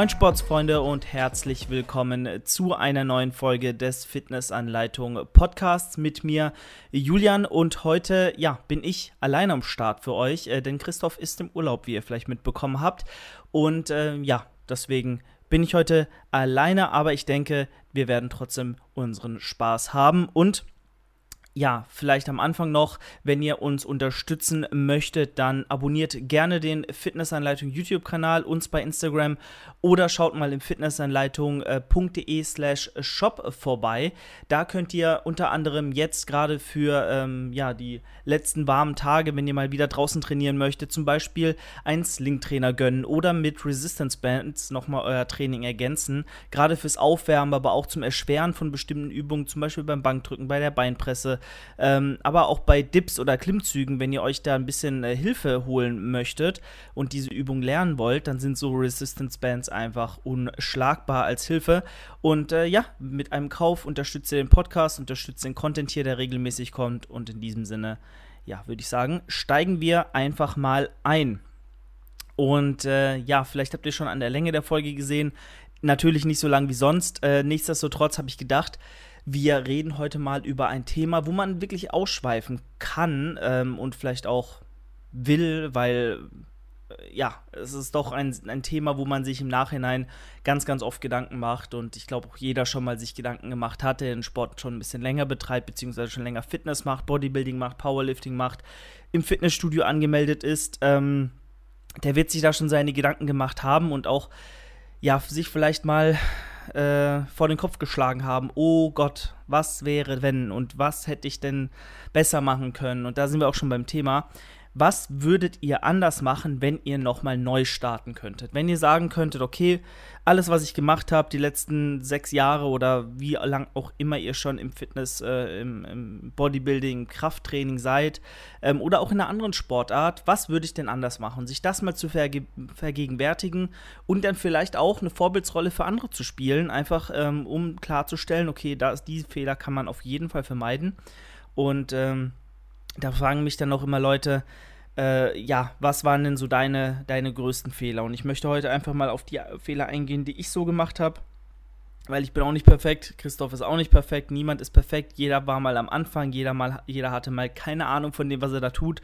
Moin Sportsfreunde und herzlich willkommen zu einer neuen Folge des Fitnessanleitung Podcasts mit mir Julian. Und heute ja, bin ich allein am Start für euch, äh, denn Christoph ist im Urlaub, wie ihr vielleicht mitbekommen habt. Und äh, ja, deswegen bin ich heute alleine, aber ich denke, wir werden trotzdem unseren Spaß haben. Und ja, vielleicht am Anfang noch, wenn ihr uns unterstützen möchtet, dann abonniert gerne den Fitnessanleitung YouTube-Kanal, uns bei Instagram oder schaut mal im fitnessanleitung.de slash shop vorbei. Da könnt ihr unter anderem jetzt gerade für ähm, ja, die letzten warmen Tage, wenn ihr mal wieder draußen trainieren möchtet, zum Beispiel einen Sling-Trainer gönnen oder mit Resistance Bands nochmal euer Training ergänzen. Gerade fürs Aufwärmen, aber auch zum Erschweren von bestimmten Übungen, zum Beispiel beim Bankdrücken, bei der Beinpresse ähm, aber auch bei Dips oder Klimmzügen, wenn ihr euch da ein bisschen äh, Hilfe holen möchtet und diese Übung lernen wollt, dann sind so Resistance Bands einfach unschlagbar als Hilfe. Und äh, ja, mit einem Kauf unterstützt ihr den Podcast, unterstützt den Content hier, der regelmäßig kommt. Und in diesem Sinne, ja, würde ich sagen, steigen wir einfach mal ein. Und äh, ja, vielleicht habt ihr schon an der Länge der Folge gesehen. Natürlich nicht so lang wie sonst. Äh, nichtsdestotrotz habe ich gedacht, wir reden heute mal über ein Thema, wo man wirklich ausschweifen kann ähm, und vielleicht auch will, weil äh, ja, es ist doch ein, ein Thema, wo man sich im Nachhinein ganz, ganz oft Gedanken macht und ich glaube auch jeder schon mal sich Gedanken gemacht hat, der den Sport schon ein bisschen länger betreibt, beziehungsweise schon länger Fitness macht, Bodybuilding macht, Powerlifting macht, im Fitnessstudio angemeldet ist. Ähm, der wird sich da schon seine Gedanken gemacht haben und auch ja, sich vielleicht mal äh, vor den Kopf geschlagen haben, oh Gott, was wäre wenn und was hätte ich denn besser machen können? Und da sind wir auch schon beim Thema. Was würdet ihr anders machen, wenn ihr nochmal neu starten könntet? Wenn ihr sagen könntet, okay, alles, was ich gemacht habe, die letzten sechs Jahre oder wie lang auch immer ihr schon im Fitness, äh, im, im, Bodybuilding, Krafttraining seid ähm, oder auch in einer anderen Sportart, was würde ich denn anders machen? Sich das mal zu verge vergegenwärtigen und dann vielleicht auch eine Vorbildsrolle für andere zu spielen, einfach ähm, um klarzustellen, okay, da ist, diese Fehler kann man auf jeden Fall vermeiden. Und ähm, da fragen mich dann auch immer Leute, äh, ja, was waren denn so deine, deine größten Fehler? Und ich möchte heute einfach mal auf die Fehler eingehen, die ich so gemacht habe. Weil ich bin auch nicht perfekt, Christoph ist auch nicht perfekt, niemand ist perfekt, jeder war mal am Anfang, jeder, mal, jeder hatte mal keine Ahnung von dem, was er da tut.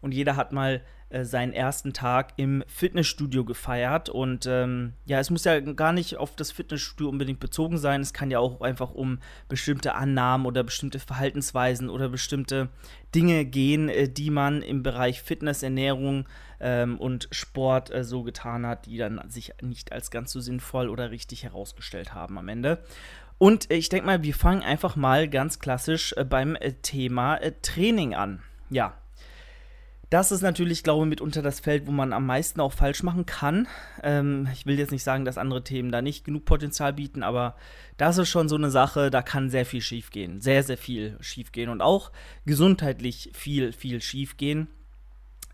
Und jeder hat mal äh, seinen ersten Tag im Fitnessstudio gefeiert. Und ähm, ja, es muss ja gar nicht auf das Fitnessstudio unbedingt bezogen sein. Es kann ja auch einfach um bestimmte Annahmen oder bestimmte Verhaltensweisen oder bestimmte Dinge gehen, äh, die man im Bereich Fitness, Ernährung ähm, und Sport äh, so getan hat, die dann sich nicht als ganz so sinnvoll oder richtig herausgestellt haben am Ende. Und ich denke mal, wir fangen einfach mal ganz klassisch äh, beim äh, Thema äh, Training an. Ja, das ist natürlich, glaube ich, mitunter das Feld, wo man am meisten auch falsch machen kann. Ähm, ich will jetzt nicht sagen, dass andere Themen da nicht genug Potenzial bieten, aber das ist schon so eine Sache, da kann sehr viel schiefgehen. Sehr, sehr viel schiefgehen und auch gesundheitlich viel, viel schiefgehen.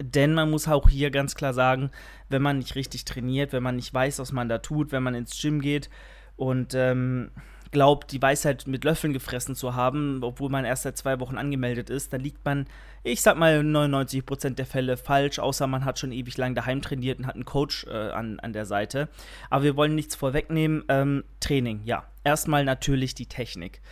Denn man muss auch hier ganz klar sagen, wenn man nicht richtig trainiert, wenn man nicht weiß, was man da tut, wenn man ins Gym geht und ähm, glaubt, die Weisheit mit Löffeln gefressen zu haben, obwohl man erst seit zwei Wochen angemeldet ist, dann liegt man, ich sag mal, 99% der Fälle falsch, außer man hat schon ewig lang daheim trainiert und hat einen Coach äh, an, an der Seite. Aber wir wollen nichts vorwegnehmen. Ähm, Training, ja. Erstmal natürlich die Technik.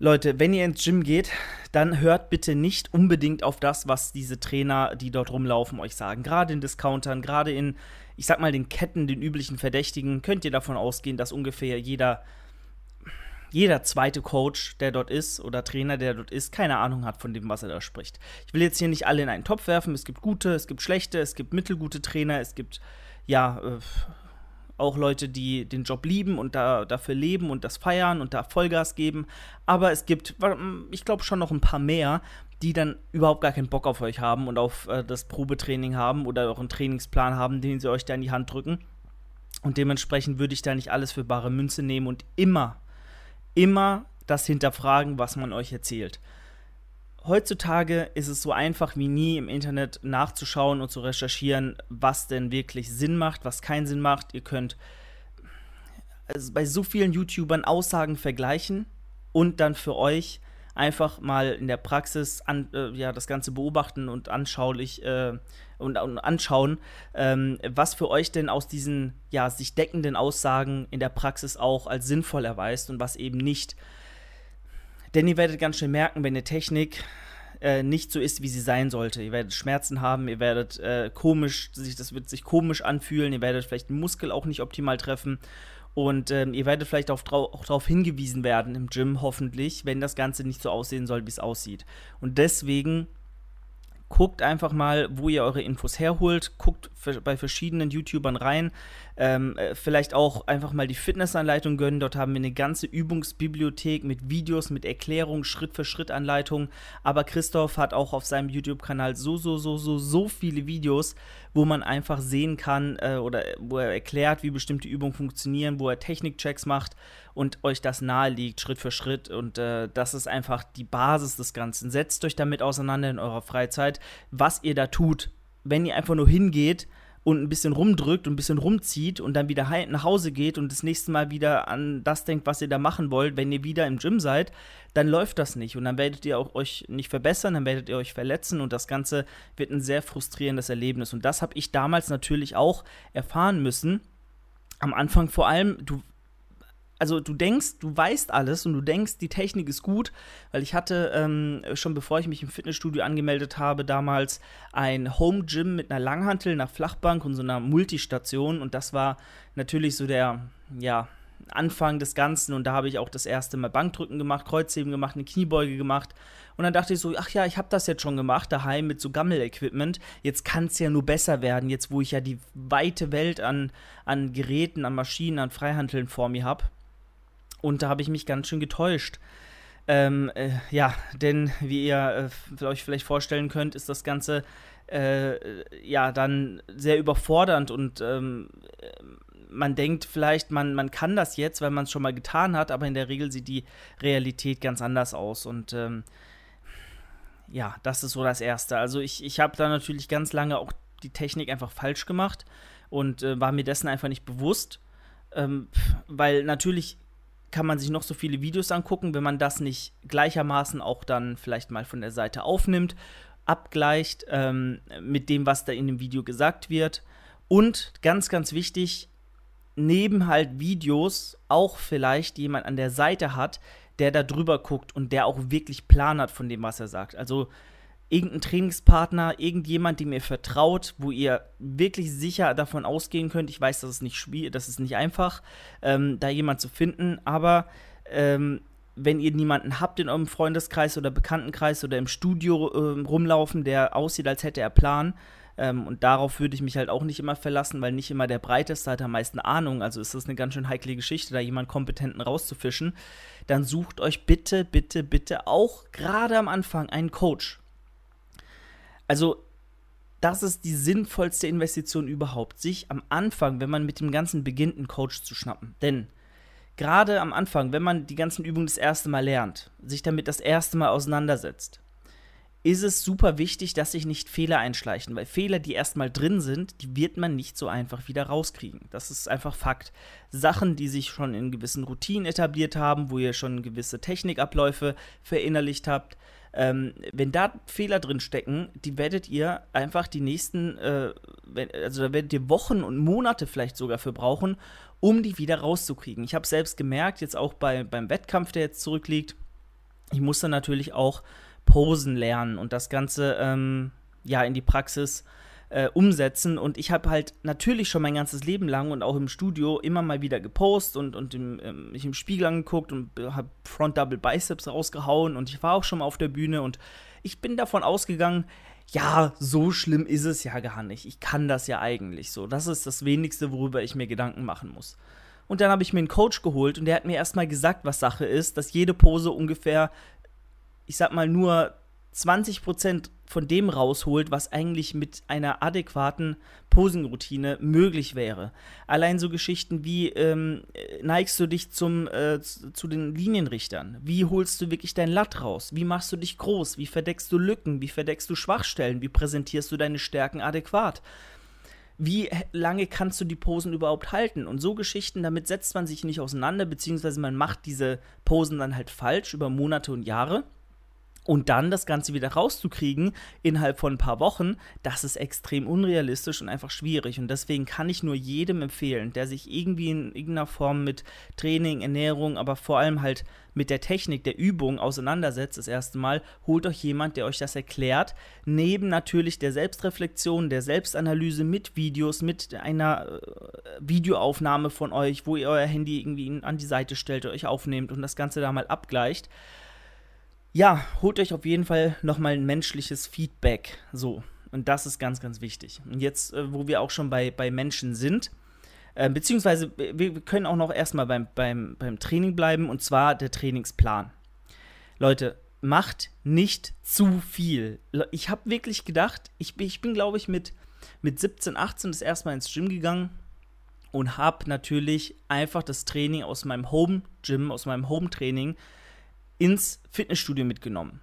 Leute, wenn ihr ins Gym geht, dann hört bitte nicht unbedingt auf das, was diese Trainer, die dort rumlaufen, euch sagen. Gerade in Discountern, gerade in, ich sag mal, den Ketten, den üblichen Verdächtigen, könnt ihr davon ausgehen, dass ungefähr jeder jeder zweite Coach, der dort ist oder Trainer, der dort ist, keine Ahnung hat von dem, was er da spricht. Ich will jetzt hier nicht alle in einen Topf werfen. Es gibt gute, es gibt schlechte, es gibt mittelgute Trainer, es gibt ja äh, auch Leute, die den Job lieben und da, dafür leben und das feiern und da Vollgas geben. Aber es gibt, ich glaube, schon noch ein paar mehr, die dann überhaupt gar keinen Bock auf euch haben und auf äh, das Probetraining haben oder auch einen Trainingsplan haben, den sie euch da in die Hand drücken. Und dementsprechend würde ich da nicht alles für bare Münze nehmen und immer immer das hinterfragen, was man euch erzählt. Heutzutage ist es so einfach wie nie im Internet nachzuschauen und zu recherchieren, was denn wirklich Sinn macht, was keinen Sinn macht. Ihr könnt also bei so vielen YouTubern Aussagen vergleichen und dann für euch einfach mal in der Praxis an, äh, ja, das Ganze beobachten und anschaulich äh, und, und, anschauen, ähm, was für euch denn aus diesen ja, sich deckenden Aussagen in der Praxis auch als sinnvoll erweist und was eben nicht. Denn ihr werdet ganz schnell merken, wenn eine Technik äh, nicht so ist, wie sie sein sollte. Ihr werdet Schmerzen haben, ihr werdet äh, komisch, sich, das wird sich komisch anfühlen, ihr werdet vielleicht den Muskel auch nicht optimal treffen. Und ähm, ihr werdet vielleicht auch darauf hingewiesen werden im Gym, hoffentlich, wenn das Ganze nicht so aussehen soll, wie es aussieht. Und deswegen guckt einfach mal, wo ihr eure Infos herholt, guckt bei verschiedenen YouTubern rein, ähm, äh, vielleicht auch einfach mal die Fitnessanleitung gönnen. Dort haben wir eine ganze Übungsbibliothek mit Videos, mit Erklärungen, Schritt für Schritt Anleitungen. Aber Christoph hat auch auf seinem YouTube-Kanal so, so, so, so, so viele Videos, wo man einfach sehen kann äh, oder wo er erklärt, wie bestimmte Übungen funktionieren, wo er Technikchecks macht und euch das nahe liegt, Schritt für Schritt. Und äh, das ist einfach die Basis des Ganzen. Setzt euch damit auseinander in eurer Freizeit, was ihr da tut. Wenn ihr einfach nur hingeht und ein bisschen rumdrückt und ein bisschen rumzieht und dann wieder nach Hause geht und das nächste Mal wieder an das denkt, was ihr da machen wollt, wenn ihr wieder im Gym seid, dann läuft das nicht und dann werdet ihr auch euch nicht verbessern, dann werdet ihr euch verletzen und das Ganze wird ein sehr frustrierendes Erlebnis. Und das habe ich damals natürlich auch erfahren müssen. Am Anfang vor allem, du also du denkst, du weißt alles und du denkst, die Technik ist gut, weil ich hatte ähm, schon bevor ich mich im Fitnessstudio angemeldet habe, damals ein Home Gym mit einer Langhantel, einer Flachbank und so einer Multistation. Und das war natürlich so der, ja, Anfang des Ganzen. Und da habe ich auch das erste Mal Bankdrücken gemacht, Kreuzheben gemacht, eine Kniebeuge gemacht. Und dann dachte ich so, ach ja, ich habe das jetzt schon gemacht daheim mit so Gammel-Equipment, jetzt kann es ja nur besser werden, jetzt wo ich ja die weite Welt an, an Geräten, an Maschinen, an Freihandeln vor mir habe und da habe ich mich ganz schön getäuscht. Ähm, äh, ja, denn wie ihr äh, euch vielleicht vorstellen könnt, ist das Ganze äh, ja dann sehr überfordernd und ähm, man denkt vielleicht, man, man kann das jetzt, weil man es schon mal getan hat, aber in der Regel sieht die Realität ganz anders aus und ähm, ja, das ist so das Erste. Also ich, ich habe da natürlich ganz lange auch die Technik einfach falsch gemacht und äh, war mir dessen einfach nicht bewusst, ähm, weil natürlich kann man sich noch so viele Videos angucken, wenn man das nicht gleichermaßen auch dann vielleicht mal von der Seite aufnimmt, abgleicht ähm, mit dem, was da in dem Video gesagt wird. Und ganz, ganz wichtig, neben halt Videos auch vielleicht jemand an der Seite hat, der da drüber guckt und der auch wirklich Plan hat von dem, was er sagt. Also irgendein Trainingspartner, irgendjemand, dem ihr vertraut, wo ihr wirklich sicher davon ausgehen könnt. Ich weiß, das ist nicht schwierig, das ist nicht einfach, ähm, da jemand zu finden, aber ähm, wenn ihr niemanden habt in eurem Freundeskreis oder Bekanntenkreis oder im Studio äh, rumlaufen, der aussieht, als hätte er Plan, ähm, und darauf würde ich mich halt auch nicht immer verlassen, weil nicht immer der Breiteste hat am meisten Ahnung. Also ist das eine ganz schön heikle Geschichte, da jemanden Kompetenten rauszufischen. Dann sucht euch bitte, bitte, bitte auch gerade am Anfang einen Coach. Also, das ist die sinnvollste Investition überhaupt, sich am Anfang, wenn man mit dem Ganzen beginnt, einen Coach zu schnappen. Denn gerade am Anfang, wenn man die ganzen Übungen das erste Mal lernt, sich damit das erste Mal auseinandersetzt, ist es super wichtig, dass sich nicht Fehler einschleichen, weil Fehler, die erstmal drin sind, die wird man nicht so einfach wieder rauskriegen. Das ist einfach Fakt. Sachen, die sich schon in gewissen Routinen etabliert haben, wo ihr schon gewisse Technikabläufe verinnerlicht habt, ähm, wenn da Fehler drin stecken, die werdet ihr einfach die nächsten, äh, also da werdet ihr Wochen und Monate vielleicht sogar für brauchen, um die wieder rauszukriegen. Ich habe selbst gemerkt, jetzt auch bei, beim Wettkampf, der jetzt zurückliegt, ich musste natürlich auch Posen lernen und das Ganze ähm, ja in die Praxis äh, umsetzen. Und ich habe halt natürlich schon mein ganzes Leben lang und auch im Studio immer mal wieder gepostet und, und im, ähm, mich im Spiegel angeguckt und habe Front Double Biceps rausgehauen und ich war auch schon mal auf der Bühne und ich bin davon ausgegangen, ja, so schlimm ist es ja gar nicht. Ich kann das ja eigentlich so. Das ist das wenigste, worüber ich mir Gedanken machen muss. Und dann habe ich mir einen Coach geholt und der hat mir erstmal gesagt, was Sache ist, dass jede Pose ungefähr, ich sag mal, nur 20% von dem rausholt, was eigentlich mit einer adäquaten Posenroutine möglich wäre. Allein so Geschichten wie ähm, neigst du dich zum, äh, zu den Linienrichtern? Wie holst du wirklich dein Latt raus? Wie machst du dich groß? Wie verdeckst du Lücken? Wie verdeckst du Schwachstellen? Wie präsentierst du deine Stärken adäquat? Wie lange kannst du die Posen überhaupt halten? Und so Geschichten, damit setzt man sich nicht auseinander, beziehungsweise man macht diese Posen dann halt falsch über Monate und Jahre und dann das Ganze wieder rauszukriegen innerhalb von ein paar Wochen, das ist extrem unrealistisch und einfach schwierig. Und deswegen kann ich nur jedem empfehlen, der sich irgendwie in irgendeiner Form mit Training, Ernährung, aber vor allem halt mit der Technik der Übung auseinandersetzt, das erste Mal, holt euch jemand, der euch das erklärt. Neben natürlich der Selbstreflexion, der Selbstanalyse mit Videos, mit einer äh, Videoaufnahme von euch, wo ihr euer Handy irgendwie an die Seite stellt, euch aufnehmt und das Ganze da mal abgleicht ja, holt euch auf jeden Fall nochmal ein menschliches Feedback. So. Und das ist ganz, ganz wichtig. Und jetzt, äh, wo wir auch schon bei, bei Menschen sind, äh, beziehungsweise wir können auch noch erstmal beim, beim, beim Training bleiben, und zwar der Trainingsplan. Leute, macht nicht zu viel. Ich habe wirklich gedacht, ich, ich bin, glaube ich, mit, mit 17, 18 das erste Mal ins Gym gegangen und habe natürlich einfach das Training aus meinem Home-Gym, aus meinem Home-Training ins Fitnessstudio mitgenommen.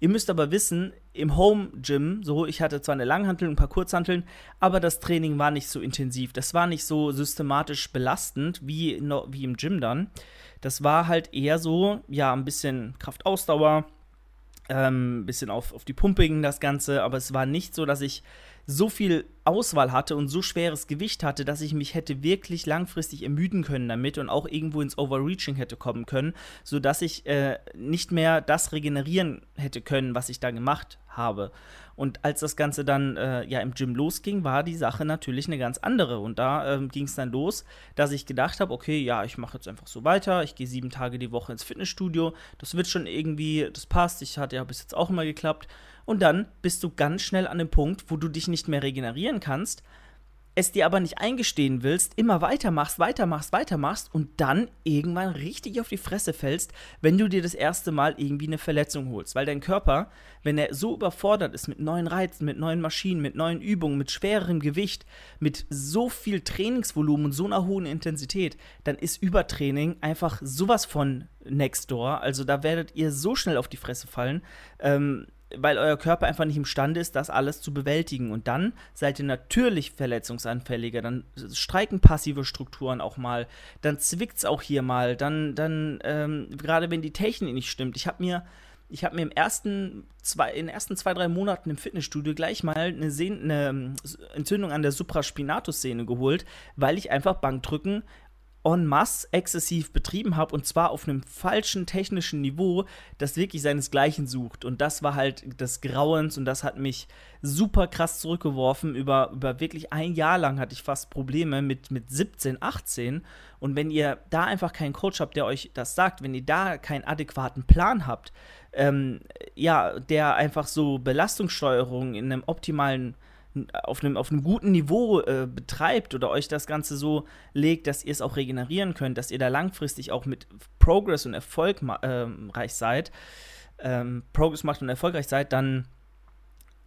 Ihr müsst aber wissen, im Home Gym, so, ich hatte zwar eine Langhantel und ein paar Kurzhanteln, aber das Training war nicht so intensiv. Das war nicht so systematisch belastend wie, wie im Gym dann. Das war halt eher so, ja, ein bisschen Kraftausdauer, ähm, ein bisschen auf, auf die Pumpe ging das Ganze, aber es war nicht so, dass ich so viel Auswahl hatte und so schweres Gewicht hatte, dass ich mich hätte wirklich langfristig ermüden können damit und auch irgendwo ins Overreaching hätte kommen können, sodass ich äh, nicht mehr das regenerieren hätte können, was ich da gemacht habe. Und als das Ganze dann äh, ja im Gym losging, war die Sache natürlich eine ganz andere. Und da äh, ging es dann los, dass ich gedacht habe, okay, ja, ich mache jetzt einfach so weiter. Ich gehe sieben Tage die Woche ins Fitnessstudio. Das wird schon irgendwie, das passt. Ich hatte ja bis jetzt auch immer geklappt. Und dann bist du ganz schnell an dem Punkt, wo du dich nicht mehr regenerieren kannst, es dir aber nicht eingestehen willst, immer weitermachst, weitermachst, weitermachst und dann irgendwann richtig auf die Fresse fällst, wenn du dir das erste Mal irgendwie eine Verletzung holst. Weil dein Körper, wenn er so überfordert ist mit neuen Reizen, mit neuen Maschinen, mit neuen Übungen, mit schwererem Gewicht, mit so viel Trainingsvolumen und so einer hohen Intensität, dann ist Übertraining einfach sowas von next door. Also da werdet ihr so schnell auf die Fresse fallen. Ähm, weil euer Körper einfach nicht imstande ist, das alles zu bewältigen. Und dann seid ihr natürlich verletzungsanfälliger. Dann streiken passive Strukturen auch mal. Dann zwickt es auch hier mal. Dann, dann ähm, gerade wenn die Technik nicht stimmt. Ich habe mir, ich habe mir im ersten zwei, in den ersten zwei, drei Monaten im Fitnessstudio gleich mal eine, Sehne, eine ähm, Entzündung an der Supraspinatus-Sehne geholt, weil ich einfach Bankdrücken en masse exzessiv betrieben habe und zwar auf einem falschen technischen Niveau, das wirklich seinesgleichen sucht. Und das war halt des Grauens und das hat mich super krass zurückgeworfen. Über, über wirklich ein Jahr lang hatte ich fast Probleme mit, mit 17, 18. Und wenn ihr da einfach keinen Coach habt, der euch das sagt, wenn ihr da keinen adäquaten Plan habt, ähm, ja, der einfach so Belastungssteuerung in einem optimalen auf einem, auf einem guten Niveau äh, betreibt oder euch das Ganze so legt, dass ihr es auch regenerieren könnt, dass ihr da langfristig auch mit Progress und Erfolg ähm, reich seid, ähm, Progress macht und erfolgreich seid, dann,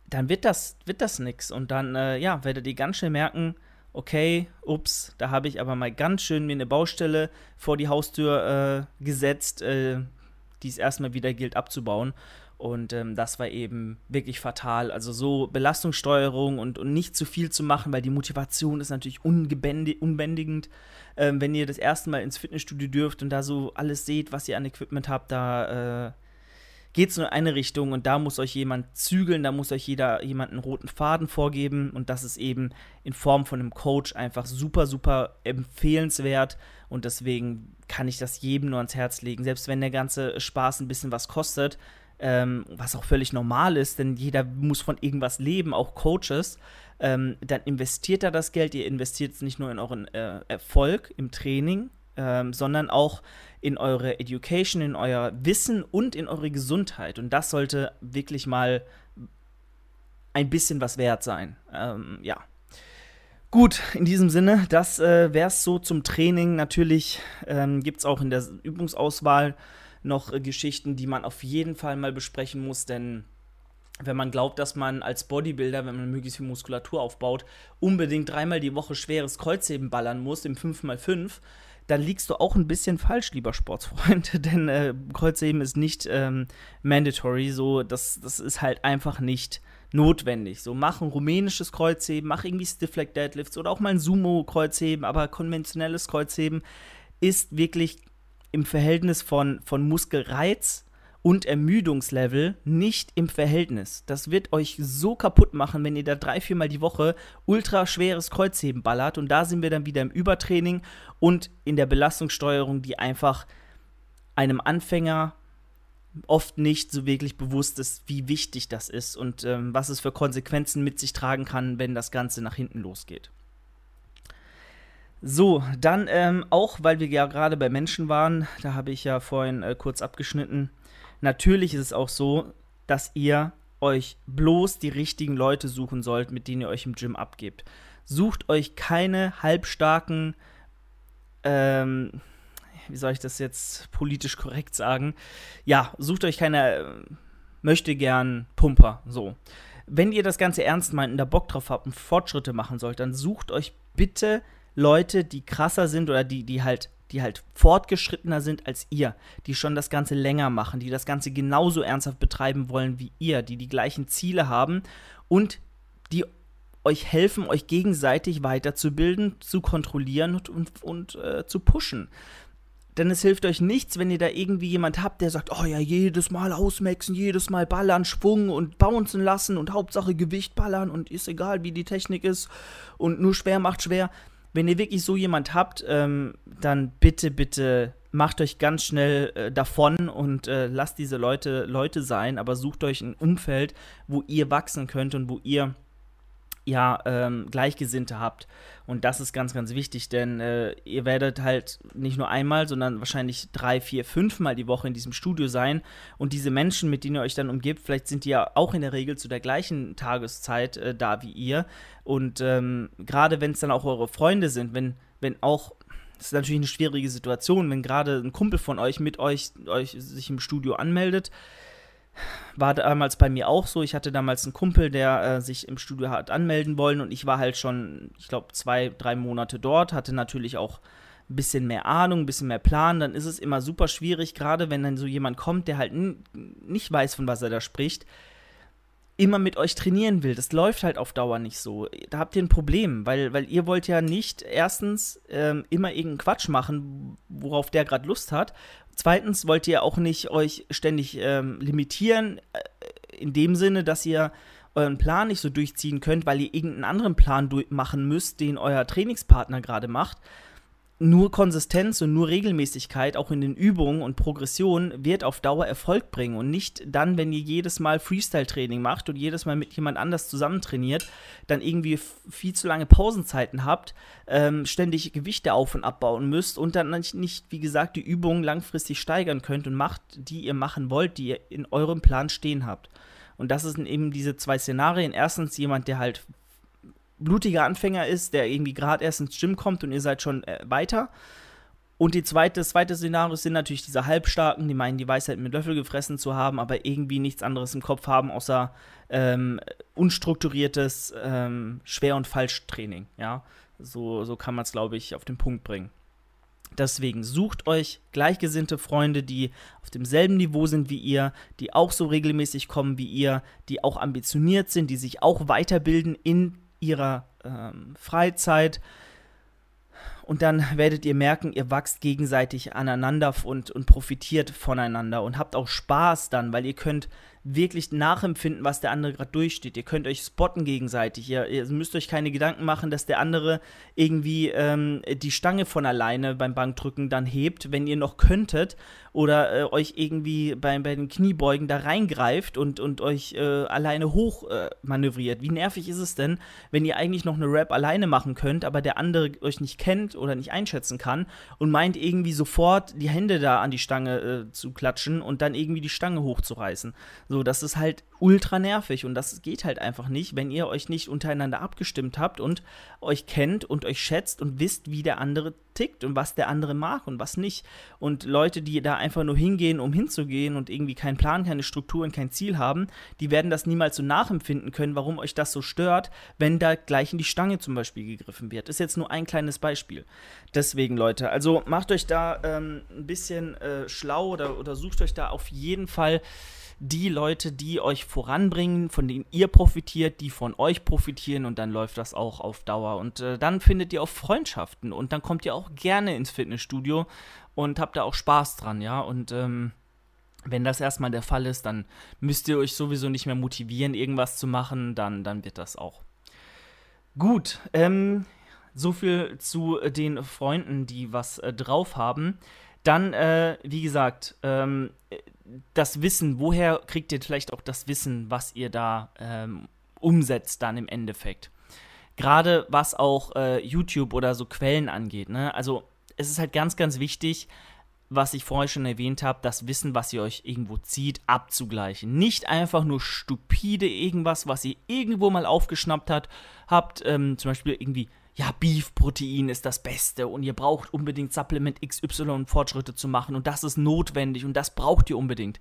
dann wird das, wird das nix. Und dann, äh, ja, werdet ihr ganz schnell merken, okay, ups, da habe ich aber mal ganz schön mir eine Baustelle vor die Haustür äh, gesetzt, äh, die es erstmal wieder gilt abzubauen. Und ähm, das war eben wirklich fatal. Also so Belastungssteuerung und, und nicht zu viel zu machen, weil die Motivation ist natürlich unbändigend. Ähm, wenn ihr das erste Mal ins Fitnessstudio dürft und da so alles seht, was ihr an Equipment habt, da äh, geht es nur in eine Richtung und da muss euch jemand zügeln, da muss euch jeder jemand einen roten Faden vorgeben und das ist eben in Form von einem Coach einfach super, super empfehlenswert und deswegen kann ich das jedem nur ans Herz legen. Selbst wenn der ganze Spaß ein bisschen was kostet, ähm, was auch völlig normal ist, denn jeder muss von irgendwas leben, auch Coaches, ähm, dann investiert da das Geld. Ihr investiert es nicht nur in euren äh, Erfolg im Training, ähm, sondern auch in eure Education, in euer Wissen und in eure Gesundheit. Und das sollte wirklich mal ein bisschen was wert sein. Ähm, ja. Gut, in diesem Sinne, das äh, wäre es so zum Training. Natürlich ähm, gibt es auch in der Übungsauswahl noch äh, Geschichten, die man auf jeden Fall mal besprechen muss, denn wenn man glaubt, dass man als Bodybuilder, wenn man möglichst viel Muskulatur aufbaut, unbedingt dreimal die Woche schweres Kreuzheben ballern muss im 5x5, dann liegst du auch ein bisschen falsch, lieber Sportsfreund, denn äh, Kreuzheben ist nicht ähm, mandatory, so das, das ist halt einfach nicht notwendig. So mach ein rumänisches Kreuzheben, mach irgendwie Stiff Leg Deadlifts oder auch mal ein Sumo Kreuzheben, aber konventionelles Kreuzheben ist wirklich im Verhältnis von, von Muskelreiz und Ermüdungslevel nicht im Verhältnis. Das wird euch so kaputt machen, wenn ihr da drei, viermal die Woche ultra schweres Kreuzheben ballert. Und da sind wir dann wieder im Übertraining und in der Belastungssteuerung, die einfach einem Anfänger oft nicht so wirklich bewusst ist, wie wichtig das ist und ähm, was es für Konsequenzen mit sich tragen kann, wenn das Ganze nach hinten losgeht. So, dann ähm, auch, weil wir ja gerade bei Menschen waren, da habe ich ja vorhin äh, kurz abgeschnitten. Natürlich ist es auch so, dass ihr euch bloß die richtigen Leute suchen sollt, mit denen ihr euch im Gym abgebt. Sucht euch keine halbstarken, ähm, wie soll ich das jetzt politisch korrekt sagen? Ja, sucht euch keine äh, möchte gern Pumper, so. Wenn ihr das Ganze ernst meint und da Bock drauf habt und Fortschritte machen sollt, dann sucht euch bitte Leute, die krasser sind oder die, die halt, die halt fortgeschrittener sind als ihr, die schon das Ganze länger machen, die das Ganze genauso ernsthaft betreiben wollen wie ihr, die die gleichen Ziele haben und die euch helfen, euch gegenseitig weiterzubilden, zu kontrollieren und, und, und äh, zu pushen. Denn es hilft euch nichts, wenn ihr da irgendwie jemand habt, der sagt, oh ja, jedes Mal ausmaxen, jedes Mal ballern, Schwung und bouncen lassen und Hauptsache Gewicht ballern und ist egal, wie die Technik ist und nur schwer macht schwer wenn ihr wirklich so jemand habt, ähm, dann bitte, bitte macht euch ganz schnell äh, davon und äh, lasst diese Leute Leute sein, aber sucht euch ein Umfeld, wo ihr wachsen könnt und wo ihr ja ähm, Gleichgesinnte habt. Und das ist ganz, ganz wichtig, denn äh, ihr werdet halt nicht nur einmal, sondern wahrscheinlich drei, vier, fünfmal die Woche in diesem Studio sein. Und diese Menschen, mit denen ihr euch dann umgebt, vielleicht sind die ja auch in der Regel zu der gleichen Tageszeit äh, da wie ihr. Und ähm, gerade wenn es dann auch eure Freunde sind, wenn, wenn auch das ist natürlich eine schwierige Situation, wenn gerade ein Kumpel von euch mit euch, euch sich im Studio anmeldet, war damals bei mir auch so. Ich hatte damals einen Kumpel, der äh, sich im Studio hat anmelden wollen und ich war halt schon, ich glaube, zwei, drei Monate dort, hatte natürlich auch ein bisschen mehr Ahnung, ein bisschen mehr Plan. Dann ist es immer super schwierig, gerade wenn dann so jemand kommt, der halt nicht weiß, von was er da spricht, immer mit euch trainieren will. Das läuft halt auf Dauer nicht so. Da habt ihr ein Problem, weil, weil ihr wollt ja nicht erstens ähm, immer irgendeinen Quatsch machen, worauf der gerade Lust hat Zweitens wollt ihr auch nicht euch ständig ähm, limitieren, äh, in dem Sinne, dass ihr euren Plan nicht so durchziehen könnt, weil ihr irgendeinen anderen Plan machen müsst, den euer Trainingspartner gerade macht nur Konsistenz und nur Regelmäßigkeit, auch in den Übungen und Progressionen, wird auf Dauer Erfolg bringen und nicht dann, wenn ihr jedes Mal Freestyle-Training macht und jedes Mal mit jemand anders zusammen trainiert, dann irgendwie viel zu lange Pausenzeiten habt, ähm, ständig Gewichte auf- und abbauen müsst und dann nicht, wie gesagt, die Übungen langfristig steigern könnt und macht, die ihr machen wollt, die ihr in eurem Plan stehen habt. Und das sind eben diese zwei Szenarien. Erstens jemand, der halt blutiger Anfänger ist, der irgendwie gerade erst ins Gym kommt und ihr seid schon äh, weiter. Und die zweite, das zweite Szenario sind natürlich diese Halbstarken, die meinen, die Weisheit mit Löffel gefressen zu haben, aber irgendwie nichts anderes im Kopf haben, außer ähm, unstrukturiertes ähm, Schwer- und Falschtraining. Ja, so, so kann man es, glaube ich, auf den Punkt bringen. Deswegen sucht euch gleichgesinnte Freunde, die auf demselben Niveau sind wie ihr, die auch so regelmäßig kommen wie ihr, die auch ambitioniert sind, die sich auch weiterbilden in ihrer ähm, Freizeit. Und dann werdet ihr merken, ihr wachst gegenseitig aneinander und, und profitiert voneinander und habt auch Spaß dann, weil ihr könnt wirklich nachempfinden, was der andere gerade durchsteht. Ihr könnt euch spotten gegenseitig. Ihr, ihr, müsst euch keine Gedanken machen, dass der andere irgendwie ähm, die Stange von alleine beim Bankdrücken dann hebt, wenn ihr noch könntet oder äh, euch irgendwie bei, bei den Kniebeugen da reingreift und, und euch äh, alleine hoch äh, manövriert. Wie nervig ist es denn, wenn ihr eigentlich noch eine Rap alleine machen könnt, aber der andere euch nicht kennt oder nicht einschätzen kann und meint irgendwie sofort die Hände da an die Stange äh, zu klatschen und dann irgendwie die Stange hochzureißen. So, so, das ist halt ultra nervig und das geht halt einfach nicht, wenn ihr euch nicht untereinander abgestimmt habt und euch kennt und euch schätzt und wisst, wie der andere tickt und was der andere mag und was nicht. Und Leute, die da einfach nur hingehen, um hinzugehen und irgendwie keinen Plan, keine Struktur und kein Ziel haben, die werden das niemals so nachempfinden können, warum euch das so stört, wenn da gleich in die Stange zum Beispiel gegriffen wird. Ist jetzt nur ein kleines Beispiel. Deswegen, Leute, also macht euch da ähm, ein bisschen äh, schlau oder, oder sucht euch da auf jeden Fall die Leute, die euch voranbringen, von denen ihr profitiert, die von euch profitieren und dann läuft das auch auf Dauer. Und äh, dann findet ihr auch Freundschaften und dann kommt ihr auch gerne ins Fitnessstudio und habt da auch Spaß dran, ja. Und ähm, Wenn das erstmal der Fall ist, dann müsst ihr euch sowieso nicht mehr motivieren, irgendwas zu machen, dann, dann wird das auch. Gut, ähm, so viel zu den Freunden, die was äh, drauf haben. Dann, äh, wie gesagt, ähm, das Wissen, woher kriegt ihr vielleicht auch das Wissen, was ihr da ähm, umsetzt dann im Endeffekt? Gerade was auch äh, YouTube oder so Quellen angeht. Ne? Also es ist halt ganz, ganz wichtig, was ich vorher schon erwähnt habe, das Wissen, was ihr euch irgendwo zieht, abzugleichen. Nicht einfach nur stupide irgendwas, was ihr irgendwo mal aufgeschnappt hat, habt, ähm, zum Beispiel irgendwie, ja, Beef-Protein ist das Beste und ihr braucht unbedingt Supplement XY um Fortschritte zu machen und das ist notwendig und das braucht ihr unbedingt.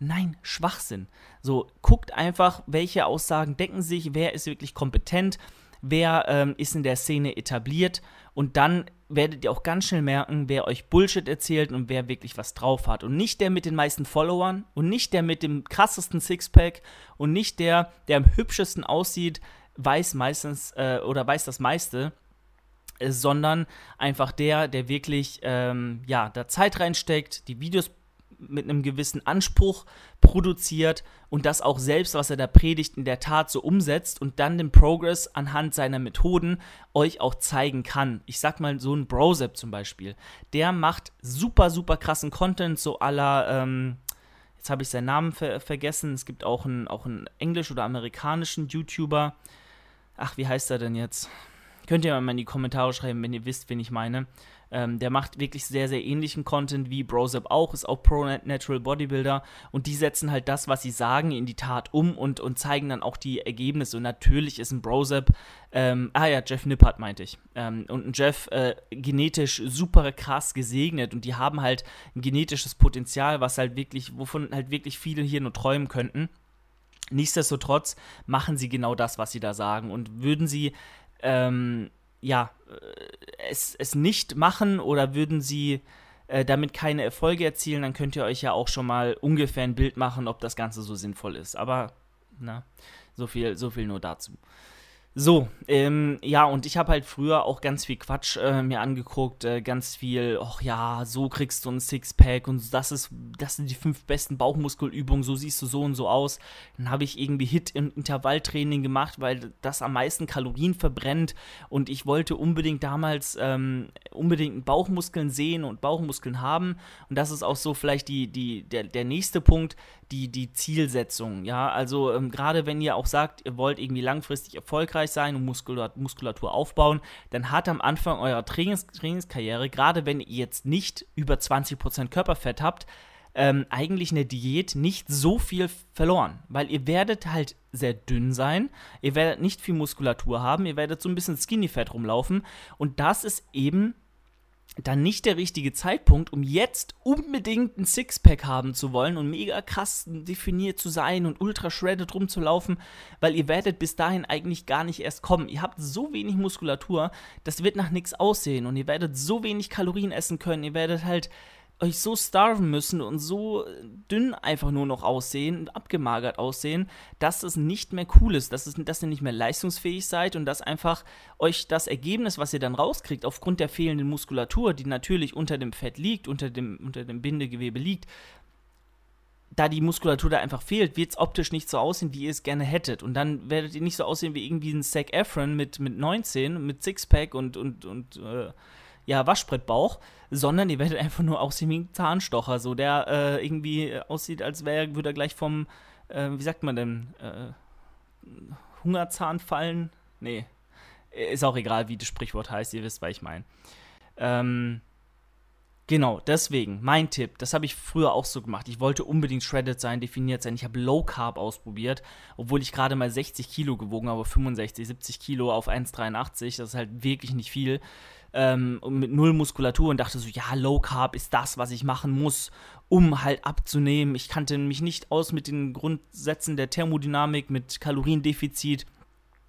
Nein, Schwachsinn. So, guckt einfach, welche Aussagen decken sich, wer ist wirklich kompetent, wer ähm, ist in der Szene etabliert und dann werdet ihr auch ganz schnell merken, wer euch Bullshit erzählt und wer wirklich was drauf hat. Und nicht der mit den meisten Followern und nicht der mit dem krassesten Sixpack und nicht der, der am hübschesten aussieht, weiß meistens äh, oder weiß das meiste, äh, sondern einfach der, der wirklich ähm, ja, da Zeit reinsteckt, die Videos mit einem gewissen Anspruch produziert und das auch selbst, was er da predigt, in der Tat so umsetzt und dann den Progress anhand seiner Methoden euch auch zeigen kann. Ich sag mal so ein Brosep zum Beispiel, der macht super, super krassen Content, so aller, ähm, jetzt habe ich seinen Namen ver vergessen, es gibt auch einen, auch einen englisch- oder amerikanischen YouTuber, ach, wie heißt er denn jetzt? Könnt ihr mal in die Kommentare schreiben, wenn ihr wisst, wen ich meine. Ähm, der macht wirklich sehr, sehr ähnlichen Content wie Brosep auch, ist auch Pro Natural Bodybuilder und die setzen halt das, was sie sagen, in die Tat um und, und zeigen dann auch die Ergebnisse. Und natürlich ist ein Brosep, ähm, ah ja, Jeff Nippert meinte ich, ähm, und ein Jeff äh, genetisch super krass gesegnet und die haben halt ein genetisches Potenzial, was halt wirklich, wovon halt wirklich viele hier nur träumen könnten. Nichtsdestotrotz machen sie genau das, was sie da sagen. Und würden sie ähm, ja, äh, es, es nicht machen oder würden sie äh, damit keine Erfolge erzielen, dann könnt ihr euch ja auch schon mal ungefähr ein Bild machen, ob das Ganze so sinnvoll ist. Aber, na, so viel, so viel nur dazu. So, ähm, ja, und ich habe halt früher auch ganz viel Quatsch äh, mir angeguckt, äh, ganz viel, ach ja, so kriegst du ein Sixpack und das ist, das sind die fünf besten Bauchmuskelübungen, so siehst du so und so aus. Dann habe ich irgendwie Hit im Intervalltraining gemacht, weil das am meisten Kalorien verbrennt und ich wollte unbedingt damals ähm, unbedingt Bauchmuskeln sehen und Bauchmuskeln haben und das ist auch so vielleicht die, die, der, der nächste Punkt, die, die Zielsetzung, ja, also ähm, gerade wenn ihr auch sagt, ihr wollt irgendwie langfristig erfolgreich sein und Muskulatur, Muskulatur aufbauen, dann hat am Anfang eurer Trainings, Trainingskarriere, gerade wenn ihr jetzt nicht über 20% Körperfett habt, ähm, eigentlich eine Diät nicht so viel verloren, weil ihr werdet halt sehr dünn sein, ihr werdet nicht viel Muskulatur haben, ihr werdet so ein bisschen Skinny Fat rumlaufen. Und das ist eben dann nicht der richtige Zeitpunkt, um jetzt unbedingt ein Sixpack haben zu wollen und mega krass definiert zu sein und ultra shredded rumzulaufen, weil ihr werdet bis dahin eigentlich gar nicht erst kommen. Ihr habt so wenig Muskulatur, das wird nach nichts aussehen und ihr werdet so wenig Kalorien essen können, ihr werdet halt euch so starven müssen und so dünn einfach nur noch aussehen, abgemagert aussehen, dass es nicht mehr cool ist, dass, es, dass ihr nicht mehr leistungsfähig seid und dass einfach euch das Ergebnis, was ihr dann rauskriegt, aufgrund der fehlenden Muskulatur, die natürlich unter dem Fett liegt, unter dem, unter dem Bindegewebe liegt, da die Muskulatur da einfach fehlt, wird es optisch nicht so aussehen, wie ihr es gerne hättet. Und dann werdet ihr nicht so aussehen wie irgendwie ein Zac Efron mit, mit 19, mit Sixpack und, und, und äh, ja, Waschbrettbauch, sondern ihr werdet einfach nur aussehen wie ein Zahnstocher, so der äh, irgendwie aussieht, als wäre, würde er gleich vom, äh, wie sagt man denn, äh, Hungerzahn fallen? Nee, ist auch egal, wie das Sprichwort heißt, ihr wisst, was ich meine. Ähm, Genau, deswegen, mein Tipp, das habe ich früher auch so gemacht. Ich wollte unbedingt shredded sein, definiert sein. Ich habe Low Carb ausprobiert, obwohl ich gerade mal 60 Kilo gewogen habe, 65, 70 Kilo auf 1,83. Das ist halt wirklich nicht viel ähm, mit null Muskulatur und dachte so, ja, Low Carb ist das, was ich machen muss, um halt abzunehmen. Ich kannte mich nicht aus mit den Grundsätzen der Thermodynamik, mit Kaloriendefizit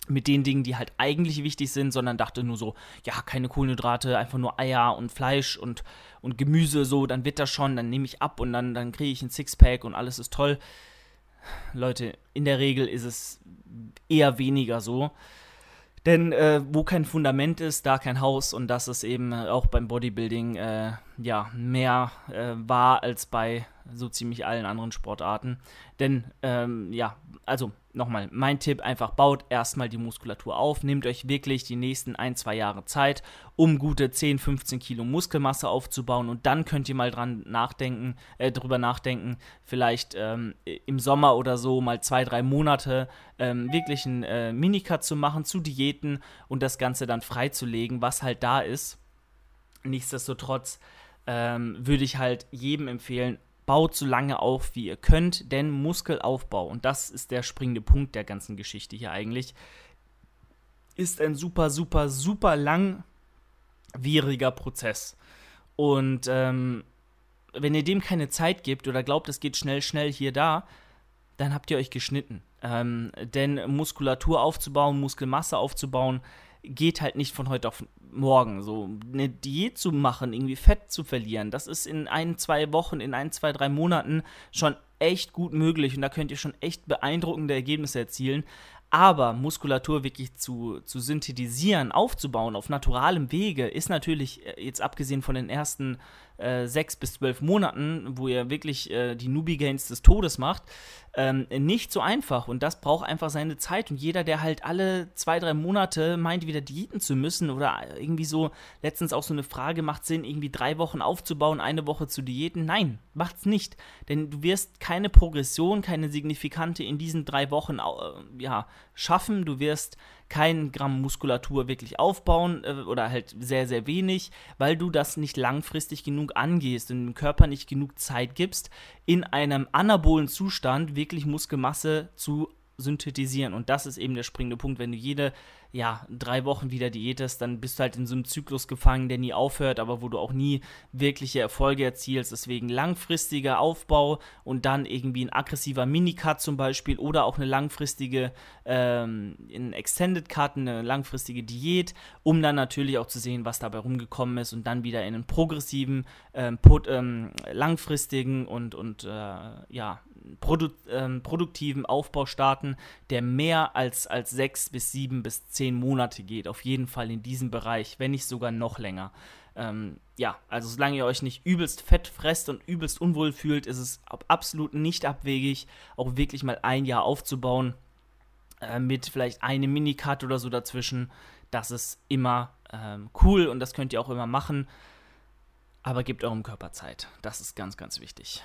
mit den Dingen, die halt eigentlich wichtig sind, sondern dachte nur so, ja, keine Kohlenhydrate, einfach nur Eier und Fleisch und, und Gemüse, so, dann wird das schon, dann nehme ich ab und dann, dann kriege ich ein Sixpack und alles ist toll. Leute, in der Regel ist es eher weniger so. Denn äh, wo kein Fundament ist, da kein Haus und das ist eben auch beim Bodybuilding äh, ja mehr äh, wahr als bei so ziemlich allen anderen Sportarten. Denn ähm, ja, also nochmal, mein Tipp, einfach baut erstmal die Muskulatur auf, nehmt euch wirklich die nächsten ein, zwei Jahre Zeit, um gute 10, 15 Kilo Muskelmasse aufzubauen und dann könnt ihr mal dran nachdenken, äh, drüber nachdenken, vielleicht ähm, im Sommer oder so mal zwei, drei Monate ähm, wirklich einen äh, Minicut zu machen, zu Diäten und das Ganze dann freizulegen, was halt da ist. Nichtsdestotrotz ähm, würde ich halt jedem empfehlen, baut so lange auf, wie ihr könnt, denn Muskelaufbau, und das ist der springende Punkt der ganzen Geschichte hier eigentlich, ist ein super, super, super langwieriger Prozess. Und ähm, wenn ihr dem keine Zeit gibt oder glaubt, es geht schnell, schnell hier, da, dann habt ihr euch geschnitten. Ähm, denn Muskulatur aufzubauen, Muskelmasse aufzubauen, geht halt nicht von heute auf morgen. So eine Diät zu machen, irgendwie Fett zu verlieren, das ist in ein, zwei Wochen, in ein, zwei, drei Monaten schon echt gut möglich und da könnt ihr schon echt beeindruckende Ergebnisse erzielen. Aber Muskulatur wirklich zu, zu synthetisieren, aufzubauen auf naturalem Wege, ist natürlich, äh, jetzt abgesehen von den ersten äh, sechs bis zwölf Monaten, wo ihr wirklich äh, die Newbie-Gains des Todes macht, ähm, nicht so einfach. Und das braucht einfach seine Zeit. Und jeder, der halt alle zwei, drei Monate meint, wieder diäten zu müssen oder irgendwie so, letztens auch so eine Frage, macht Sinn, irgendwie drei Wochen aufzubauen, eine Woche zu diäten? Nein, macht's nicht. Denn du wirst keine Progression, keine signifikante in diesen drei Wochen äh, ja, schaffen. Du wirst kein Gramm Muskulatur wirklich aufbauen äh, oder halt sehr, sehr wenig, weil du das nicht langfristig genug angehst und dem Körper nicht genug Zeit gibst, in einem anabolen Zustand wirklich Muskelmasse zu synthetisieren. Und das ist eben der springende Punkt. Wenn du jede ja, drei Wochen wieder diätest, dann bist du halt in so einem Zyklus gefangen, der nie aufhört, aber wo du auch nie wirkliche Erfolge erzielst. Deswegen langfristiger Aufbau und dann irgendwie ein aggressiver Minicut zum Beispiel oder auch eine langfristige, ähm, Extended Cut, eine langfristige Diät, um dann natürlich auch zu sehen, was dabei rumgekommen ist und dann wieder in einen progressiven, ähm, put, ähm, langfristigen und, und äh, ja, produ ähm, produktiven Aufbau starten, der mehr als, als sechs bis sieben bis zehn Monate geht. Auf jeden Fall in diesem Bereich, wenn nicht sogar noch länger. Ähm, ja, also solange ihr euch nicht übelst fett fresst und übelst unwohl fühlt, ist es absolut nicht abwegig, auch wirklich mal ein Jahr aufzubauen äh, mit vielleicht einem Minicut oder so dazwischen. Das ist immer ähm, cool und das könnt ihr auch immer machen. Aber gebt eurem Körper Zeit. Das ist ganz, ganz wichtig.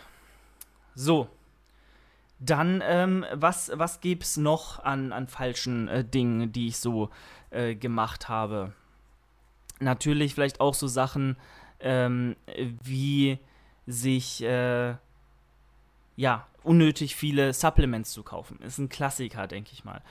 So, dann, ähm, was, was gäbe es noch an, an falschen äh, Dingen, die ich so äh, gemacht habe? Natürlich vielleicht auch so Sachen ähm, wie sich, äh, ja, unnötig viele Supplements zu kaufen. Ist ein Klassiker, denke ich mal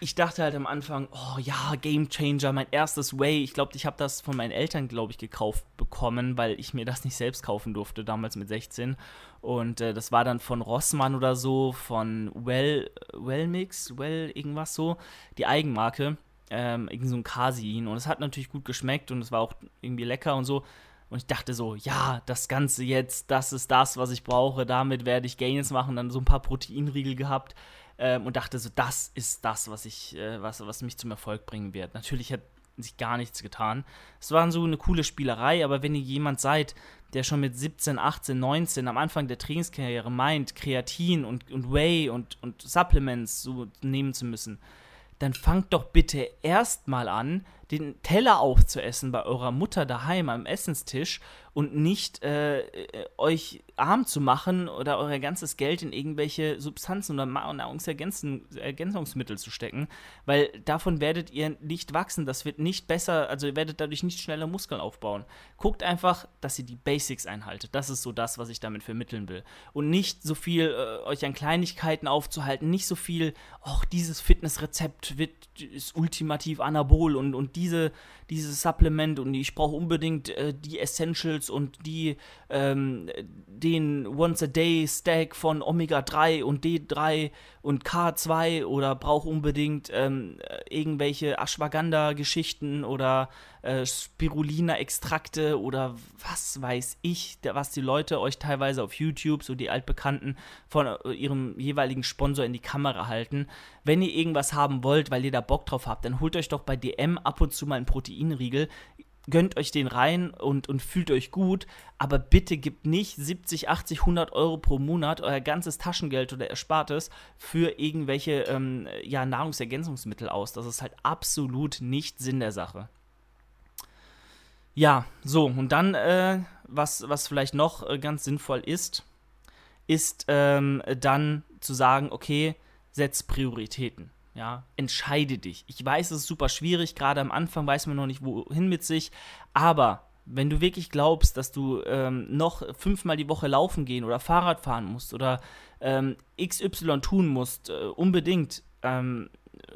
ich dachte halt am Anfang, oh ja, Game Changer, mein erstes Way. Ich glaube, ich habe das von meinen Eltern, glaube ich, gekauft bekommen, weil ich mir das nicht selbst kaufen durfte, damals mit 16. Und äh, das war dann von Rossmann oder so, von Well, Wellmix, Well, irgendwas so, die Eigenmarke. Ähm, irgend so ein Casein. Und es hat natürlich gut geschmeckt und es war auch irgendwie lecker und so. Und ich dachte so, ja, das Ganze jetzt, das ist das, was ich brauche. Damit werde ich Gains machen. Dann so ein paar Proteinriegel gehabt ähm, und dachte so, das ist das, was ich, äh, was, was mich zum Erfolg bringen wird. Natürlich hat sich gar nichts getan. Es war so eine coole Spielerei, aber wenn ihr jemand seid, der schon mit 17, 18, 19 am Anfang der Trainingskarriere meint, Kreatin und, und Whey und, und Supplements so nehmen zu müssen, dann fangt doch bitte erstmal an, den Teller aufzuessen bei eurer Mutter daheim am Essenstisch und nicht äh, äh, euch arm zu machen oder euer ganzes Geld in irgendwelche Substanzen oder Nahrungsergänzungsmittel zu stecken, weil davon werdet ihr nicht wachsen, das wird nicht besser, also ihr werdet dadurch nicht schneller Muskeln aufbauen. Guckt einfach, dass ihr die Basics einhaltet. Das ist so das, was ich damit vermitteln will. Und nicht so viel äh, euch an Kleinigkeiten aufzuhalten, nicht so viel, ach, dieses Fitnessrezept wird, ist ultimativ anabol und, und die diese, dieses Supplement und ich brauche unbedingt äh, die Essentials und die, ähm, den Once-a-Day-Stack von Omega-3 und D3 und K2 oder brauche unbedingt ähm, irgendwelche Ashwagandha-Geschichten oder äh, Spirulina-Extrakte oder was weiß ich, was die Leute euch teilweise auf YouTube, so die altbekannten, von äh, ihrem jeweiligen Sponsor in die Kamera halten. Wenn ihr irgendwas haben wollt, weil ihr da Bock drauf habt, dann holt euch doch bei DM ab und zu mal einen Proteinriegel gönnt euch den rein und, und fühlt euch gut, aber bitte gebt nicht 70, 80, 100 Euro pro Monat euer ganzes Taschengeld oder Erspartes für irgendwelche ähm, ja, Nahrungsergänzungsmittel aus. Das ist halt absolut nicht Sinn der Sache. Ja, so, und dann, äh, was, was vielleicht noch äh, ganz sinnvoll ist, ist ähm, dann zu sagen, okay, setz Prioritäten. Ja, entscheide dich. Ich weiß, es ist super schwierig, gerade am Anfang weiß man noch nicht, wohin mit sich, aber wenn du wirklich glaubst, dass du ähm, noch fünfmal die Woche laufen gehen oder Fahrrad fahren musst oder ähm, XY tun musst, äh, unbedingt ähm,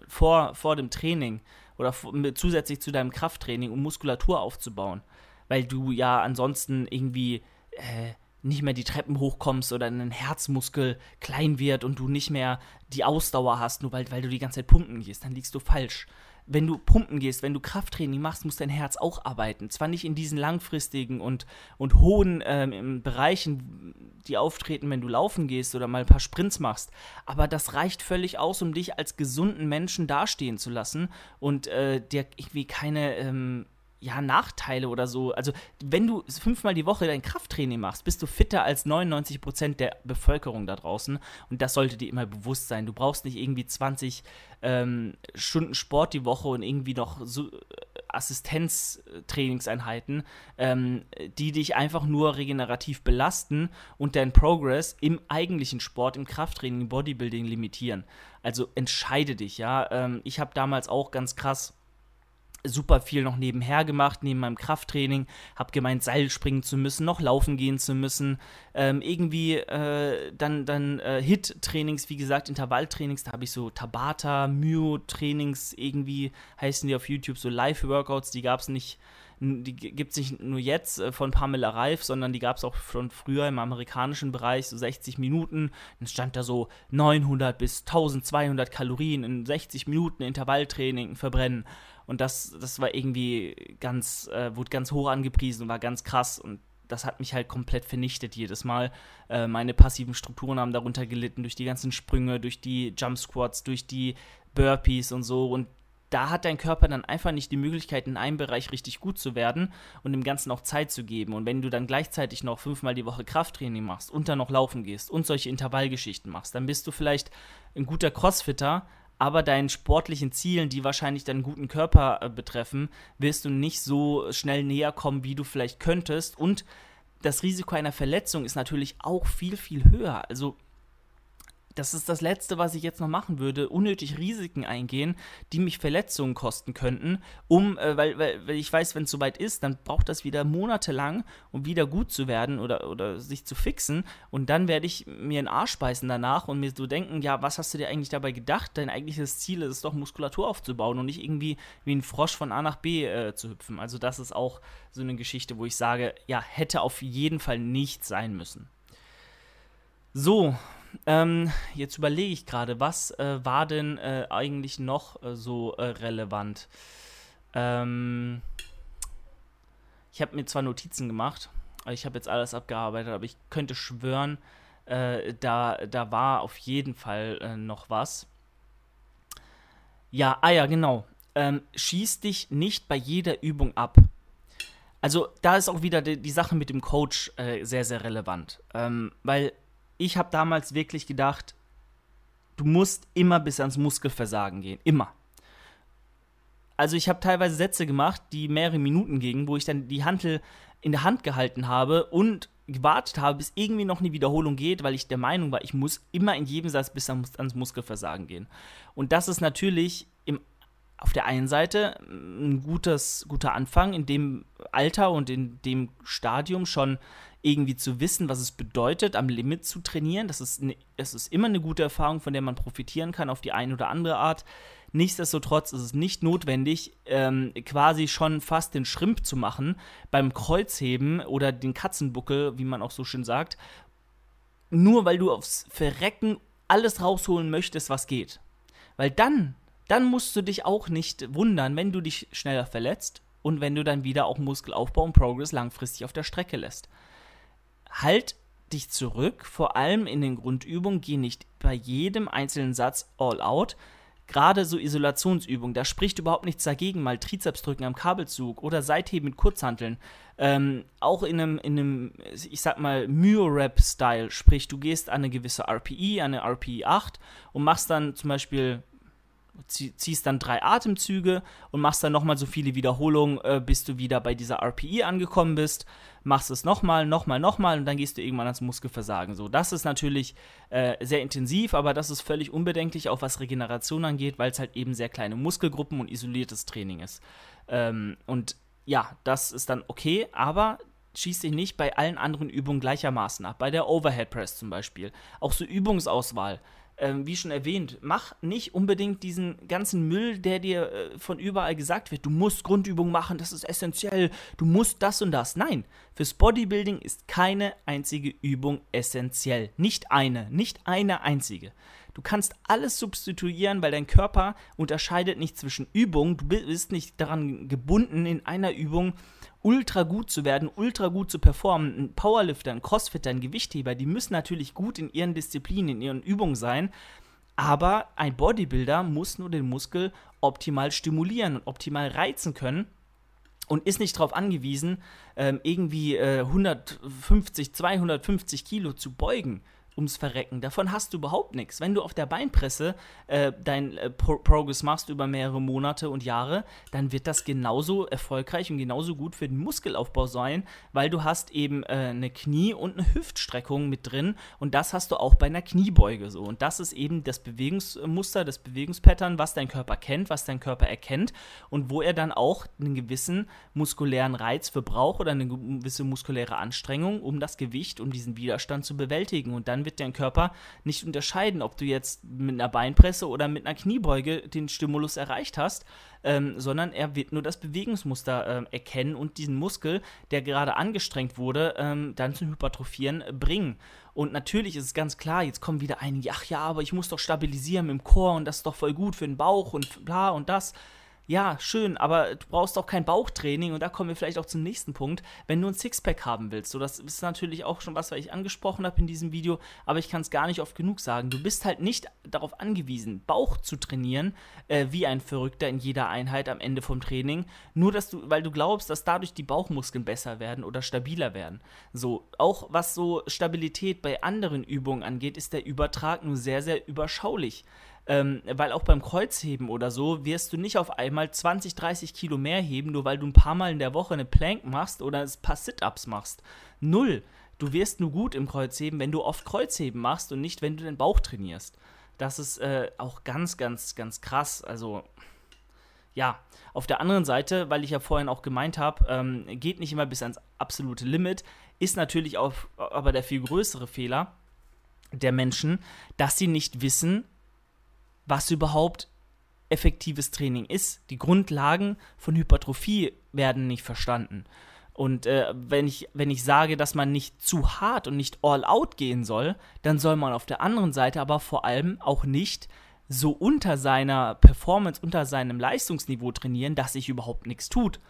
vor, vor dem Training oder zusätzlich zu deinem Krafttraining, um Muskulatur aufzubauen, weil du ja ansonsten irgendwie äh, nicht mehr die Treppen hochkommst oder dein Herzmuskel klein wird und du nicht mehr die Ausdauer hast, nur weil, weil du die ganze Zeit pumpen gehst, dann liegst du falsch. Wenn du pumpen gehst, wenn du Krafttraining machst, muss dein Herz auch arbeiten. Zwar nicht in diesen langfristigen und, und hohen ähm, Bereichen, die auftreten, wenn du laufen gehst oder mal ein paar Sprints machst, aber das reicht völlig aus, um dich als gesunden Menschen dastehen zu lassen und äh, dir irgendwie keine ähm, ja, Nachteile oder so. Also, wenn du fünfmal die Woche dein Krafttraining machst, bist du fitter als 99 Prozent der Bevölkerung da draußen. Und das sollte dir immer bewusst sein. Du brauchst nicht irgendwie 20 ähm, Stunden Sport die Woche und irgendwie noch so äh, Assistenztrainingseinheiten, ähm, die dich einfach nur regenerativ belasten und deinen Progress im eigentlichen Sport, im Krafttraining, im Bodybuilding limitieren. Also entscheide dich, ja. Ähm, ich habe damals auch ganz krass super viel noch nebenher gemacht, neben meinem Krafttraining, habe gemeint, Seil springen zu müssen, noch laufen gehen zu müssen, ähm, irgendwie äh, dann, dann äh, HIT-Trainings, wie gesagt, Intervalltrainings, da habe ich so Tabata, Myo-Trainings, irgendwie heißen die auf YouTube, so Live-Workouts, die gab es nicht, die gibt es nicht nur jetzt äh, von Pamela Reif, sondern die gab es auch schon früher im amerikanischen Bereich, so 60 Minuten. Dann stand da so 900 bis 1200 Kalorien in 60 Minuten Intervalltraining verbrennen. Und das, das war irgendwie ganz, äh, wurde ganz hoch angepriesen und war ganz krass. Und das hat mich halt komplett vernichtet jedes Mal. Äh, meine passiven Strukturen haben darunter gelitten, durch die ganzen Sprünge, durch die Jump Squats, durch die Burpees und so. Und da hat dein Körper dann einfach nicht die Möglichkeit, in einem Bereich richtig gut zu werden und dem Ganzen auch Zeit zu geben. Und wenn du dann gleichzeitig noch fünfmal die Woche Krafttraining machst und dann noch laufen gehst und solche Intervallgeschichten machst, dann bist du vielleicht ein guter Crossfitter, aber deinen sportlichen Zielen, die wahrscheinlich deinen guten Körper äh, betreffen, wirst du nicht so schnell näher kommen, wie du vielleicht könntest. Und das Risiko einer Verletzung ist natürlich auch viel, viel höher. Also das ist das Letzte, was ich jetzt noch machen würde, unnötig Risiken eingehen, die mich Verletzungen kosten könnten, um, äh, weil, weil, weil ich weiß, wenn es soweit ist, dann braucht das wieder monatelang, um wieder gut zu werden oder, oder sich zu fixen und dann werde ich mir einen Arsch beißen danach und mir so denken, ja, was hast du dir eigentlich dabei gedacht? Dein eigentliches Ziel ist es doch, Muskulatur aufzubauen und nicht irgendwie wie ein Frosch von A nach B äh, zu hüpfen. Also das ist auch so eine Geschichte, wo ich sage, ja, hätte auf jeden Fall nicht sein müssen. So, ähm, jetzt überlege ich gerade, was äh, war denn äh, eigentlich noch äh, so äh, relevant? Ähm, ich habe mir zwar Notizen gemacht, ich habe jetzt alles abgearbeitet, aber ich könnte schwören, äh, da, da war auf jeden Fall äh, noch was. Ja, ah ja, genau. Ähm, schieß dich nicht bei jeder Übung ab. Also da ist auch wieder die, die Sache mit dem Coach sehr, sehr relevant. Ähm, weil ich habe damals wirklich gedacht, du musst immer bis ans Muskelversagen gehen. Immer. Also ich habe teilweise Sätze gemacht, die mehrere Minuten gingen, wo ich dann die Hantel in der Hand gehalten habe und gewartet habe, bis irgendwie noch eine Wiederholung geht, weil ich der Meinung war, ich muss immer in jedem Satz bis ans Muskelversagen gehen. Und das ist natürlich im, auf der einen Seite ein gutes, guter Anfang, in dem Alter und in dem Stadium schon irgendwie zu wissen, was es bedeutet, am Limit zu trainieren. Das ist, ne, das ist immer eine gute Erfahrung, von der man profitieren kann auf die eine oder andere Art. Nichtsdestotrotz ist es nicht notwendig, ähm, quasi schon fast den Schrimp zu machen beim Kreuzheben oder den Katzenbuckel, wie man auch so schön sagt, nur weil du aufs Verrecken alles rausholen möchtest, was geht. Weil dann, dann musst du dich auch nicht wundern, wenn du dich schneller verletzt und wenn du dann wieder auch Muskelaufbau und Progress langfristig auf der Strecke lässt. Halt dich zurück, vor allem in den Grundübungen, geh nicht bei jedem einzelnen Satz all out. Gerade so Isolationsübungen, da spricht überhaupt nichts dagegen, mal Trizeps drücken am Kabelzug oder Seitheben mit Kurzhanteln. Ähm, auch in einem, in einem, ich sag mal, Myo-Rap-Style, sprich, du gehst an eine gewisse RPI, an eine RPI 8 und machst dann zum Beispiel ziehst dann drei Atemzüge und machst dann nochmal so viele Wiederholungen, äh, bis du wieder bei dieser RPI angekommen bist. Machst es nochmal, nochmal, nochmal und dann gehst du irgendwann ans Muskelversagen. So, das ist natürlich äh, sehr intensiv, aber das ist völlig unbedenklich, auch was Regeneration angeht, weil es halt eben sehr kleine Muskelgruppen und isoliertes Training ist. Ähm, und ja, das ist dann okay, aber schießt dich nicht bei allen anderen Übungen gleichermaßen ab. Bei der Overhead Press zum Beispiel. Auch so Übungsauswahl ähm, wie schon erwähnt, mach nicht unbedingt diesen ganzen Müll, der dir äh, von überall gesagt wird. Du musst Grundübungen machen, das ist essentiell. Du musst das und das. Nein, fürs Bodybuilding ist keine einzige Übung essentiell. Nicht eine, nicht eine einzige. Du kannst alles substituieren, weil dein Körper unterscheidet nicht zwischen Übungen. Du bist nicht daran gebunden, in einer Übung ultra gut zu werden, ultra gut zu performen. Ein Powerlifter, ein Crossfitter, ein Gewichtheber, die müssen natürlich gut in ihren Disziplinen, in ihren Übungen sein. Aber ein Bodybuilder muss nur den Muskel optimal stimulieren und optimal reizen können und ist nicht darauf angewiesen, ähm, irgendwie äh, 150, 250 Kilo zu beugen ums Verrecken. Davon hast du überhaupt nichts. Wenn du auf der Beinpresse äh, dein äh, Pro Progress machst über mehrere Monate und Jahre, dann wird das genauso erfolgreich und genauso gut für den Muskelaufbau sein, weil du hast eben äh, eine Knie- und eine Hüftstreckung mit drin und das hast du auch bei einer Kniebeuge so. Und das ist eben das Bewegungsmuster, das Bewegungspattern, was dein Körper kennt, was dein Körper erkennt und wo er dann auch einen gewissen muskulären Reiz für braucht oder eine gewisse muskuläre Anstrengung, um das Gewicht, um diesen Widerstand zu bewältigen. Und dann wird dein Körper nicht unterscheiden, ob du jetzt mit einer Beinpresse oder mit einer Kniebeuge den Stimulus erreicht hast, ähm, sondern er wird nur das Bewegungsmuster äh, erkennen und diesen Muskel, der gerade angestrengt wurde, ähm, dann zum Hypertrophieren bringen. Und natürlich ist es ganz klar, jetzt kommen wieder einige, ach ja, aber ich muss doch stabilisieren im Chor und das ist doch voll gut für den Bauch und bla und das ja, schön, aber du brauchst auch kein Bauchtraining und da kommen wir vielleicht auch zum nächsten Punkt, wenn du ein Sixpack haben willst. So, das ist natürlich auch schon was, was ich angesprochen habe in diesem Video, aber ich kann es gar nicht oft genug sagen. Du bist halt nicht darauf angewiesen, Bauch zu trainieren, äh, wie ein Verrückter in jeder Einheit am Ende vom Training, nur dass du, weil du glaubst, dass dadurch die Bauchmuskeln besser werden oder stabiler werden. So, auch was so Stabilität bei anderen Übungen angeht, ist der Übertrag nur sehr, sehr überschaulich. Ähm, weil auch beim Kreuzheben oder so wirst du nicht auf einmal 20, 30 Kilo mehr heben, nur weil du ein paar Mal in der Woche eine Plank machst oder ein paar Sit-Ups machst. Null. Du wirst nur gut im Kreuzheben, wenn du oft Kreuzheben machst und nicht, wenn du den Bauch trainierst. Das ist äh, auch ganz, ganz, ganz krass. Also, ja. Auf der anderen Seite, weil ich ja vorhin auch gemeint habe, ähm, geht nicht immer bis ans absolute Limit, ist natürlich auch aber der viel größere Fehler der Menschen, dass sie nicht wissen, was überhaupt effektives Training ist. Die Grundlagen von Hypertrophie werden nicht verstanden. Und äh, wenn, ich, wenn ich sage, dass man nicht zu hart und nicht all out gehen soll, dann soll man auf der anderen Seite aber vor allem auch nicht so unter seiner Performance, unter seinem Leistungsniveau trainieren, dass sich überhaupt nichts tut.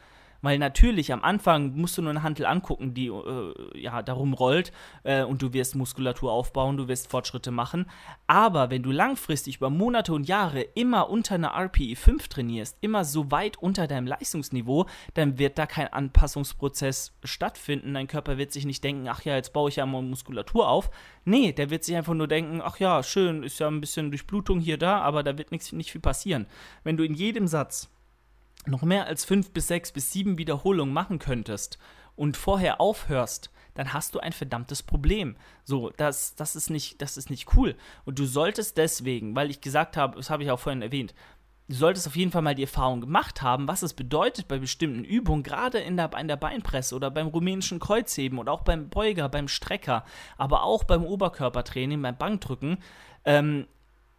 Weil natürlich am Anfang musst du nur eine Hantel angucken, die äh, ja darum rollt äh, und du wirst Muskulatur aufbauen, du wirst Fortschritte machen. Aber wenn du langfristig über Monate und Jahre immer unter einer RPE 5 trainierst, immer so weit unter deinem Leistungsniveau, dann wird da kein Anpassungsprozess stattfinden. Dein Körper wird sich nicht denken, ach ja, jetzt baue ich ja mal Muskulatur auf. Nee, der wird sich einfach nur denken, ach ja, schön, ist ja ein bisschen Durchblutung hier da, aber da wird nichts nicht viel passieren. Wenn du in jedem Satz noch mehr als fünf bis sechs bis sieben Wiederholungen machen könntest und vorher aufhörst, dann hast du ein verdammtes Problem. So, das, das, ist nicht, das ist nicht cool. Und du solltest deswegen, weil ich gesagt habe, das habe ich auch vorhin erwähnt, du solltest auf jeden Fall mal die Erfahrung gemacht haben, was es bedeutet bei bestimmten Übungen, gerade in der, in der Beinpresse oder beim rumänischen Kreuzheben oder auch beim Beuger, beim Strecker, aber auch beim Oberkörpertraining, beim Bankdrücken, ähm,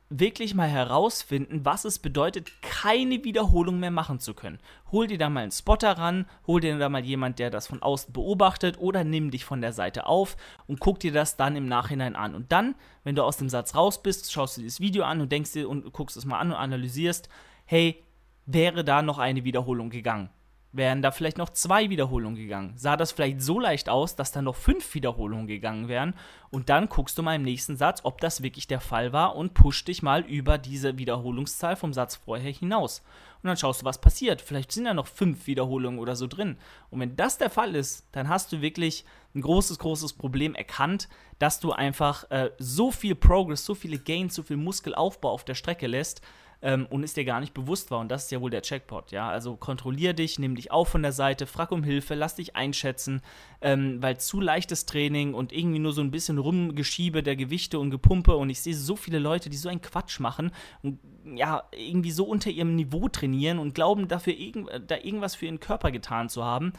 wirklich mal herausfinden, was es bedeutet, keine Wiederholung mehr machen zu können. Hol dir da mal einen Spotter ran, hol dir da mal jemand, der das von außen beobachtet oder nimm dich von der Seite auf und guck dir das dann im Nachhinein an. Und dann, wenn du aus dem Satz raus bist, schaust du dir das Video an und denkst dir und guckst es mal an und analysierst, hey, wäre da noch eine Wiederholung gegangen? Wären da vielleicht noch zwei Wiederholungen gegangen. Sah das vielleicht so leicht aus, dass da noch fünf Wiederholungen gegangen wären. Und dann guckst du mal im nächsten Satz, ob das wirklich der Fall war und push dich mal über diese Wiederholungszahl vom Satz vorher hinaus. Und dann schaust du, was passiert. Vielleicht sind da noch fünf Wiederholungen oder so drin. Und wenn das der Fall ist, dann hast du wirklich ein großes, großes Problem erkannt, dass du einfach äh, so viel Progress, so viele Gains, so viel Muskelaufbau auf der Strecke lässt, ähm, und es dir gar nicht bewusst war. Und das ist ja wohl der Checkpot, ja. Also kontrollier dich, nimm dich auf von der Seite, frag um Hilfe, lass dich einschätzen, ähm, weil zu leichtes Training und irgendwie nur so ein bisschen Rumgeschiebe der Gewichte und Gepumpe und ich sehe so viele Leute, die so einen Quatsch machen und ja, irgendwie so unter ihrem Niveau trainieren und glauben, dafür irgend, da irgendwas für ihren Körper getan zu haben.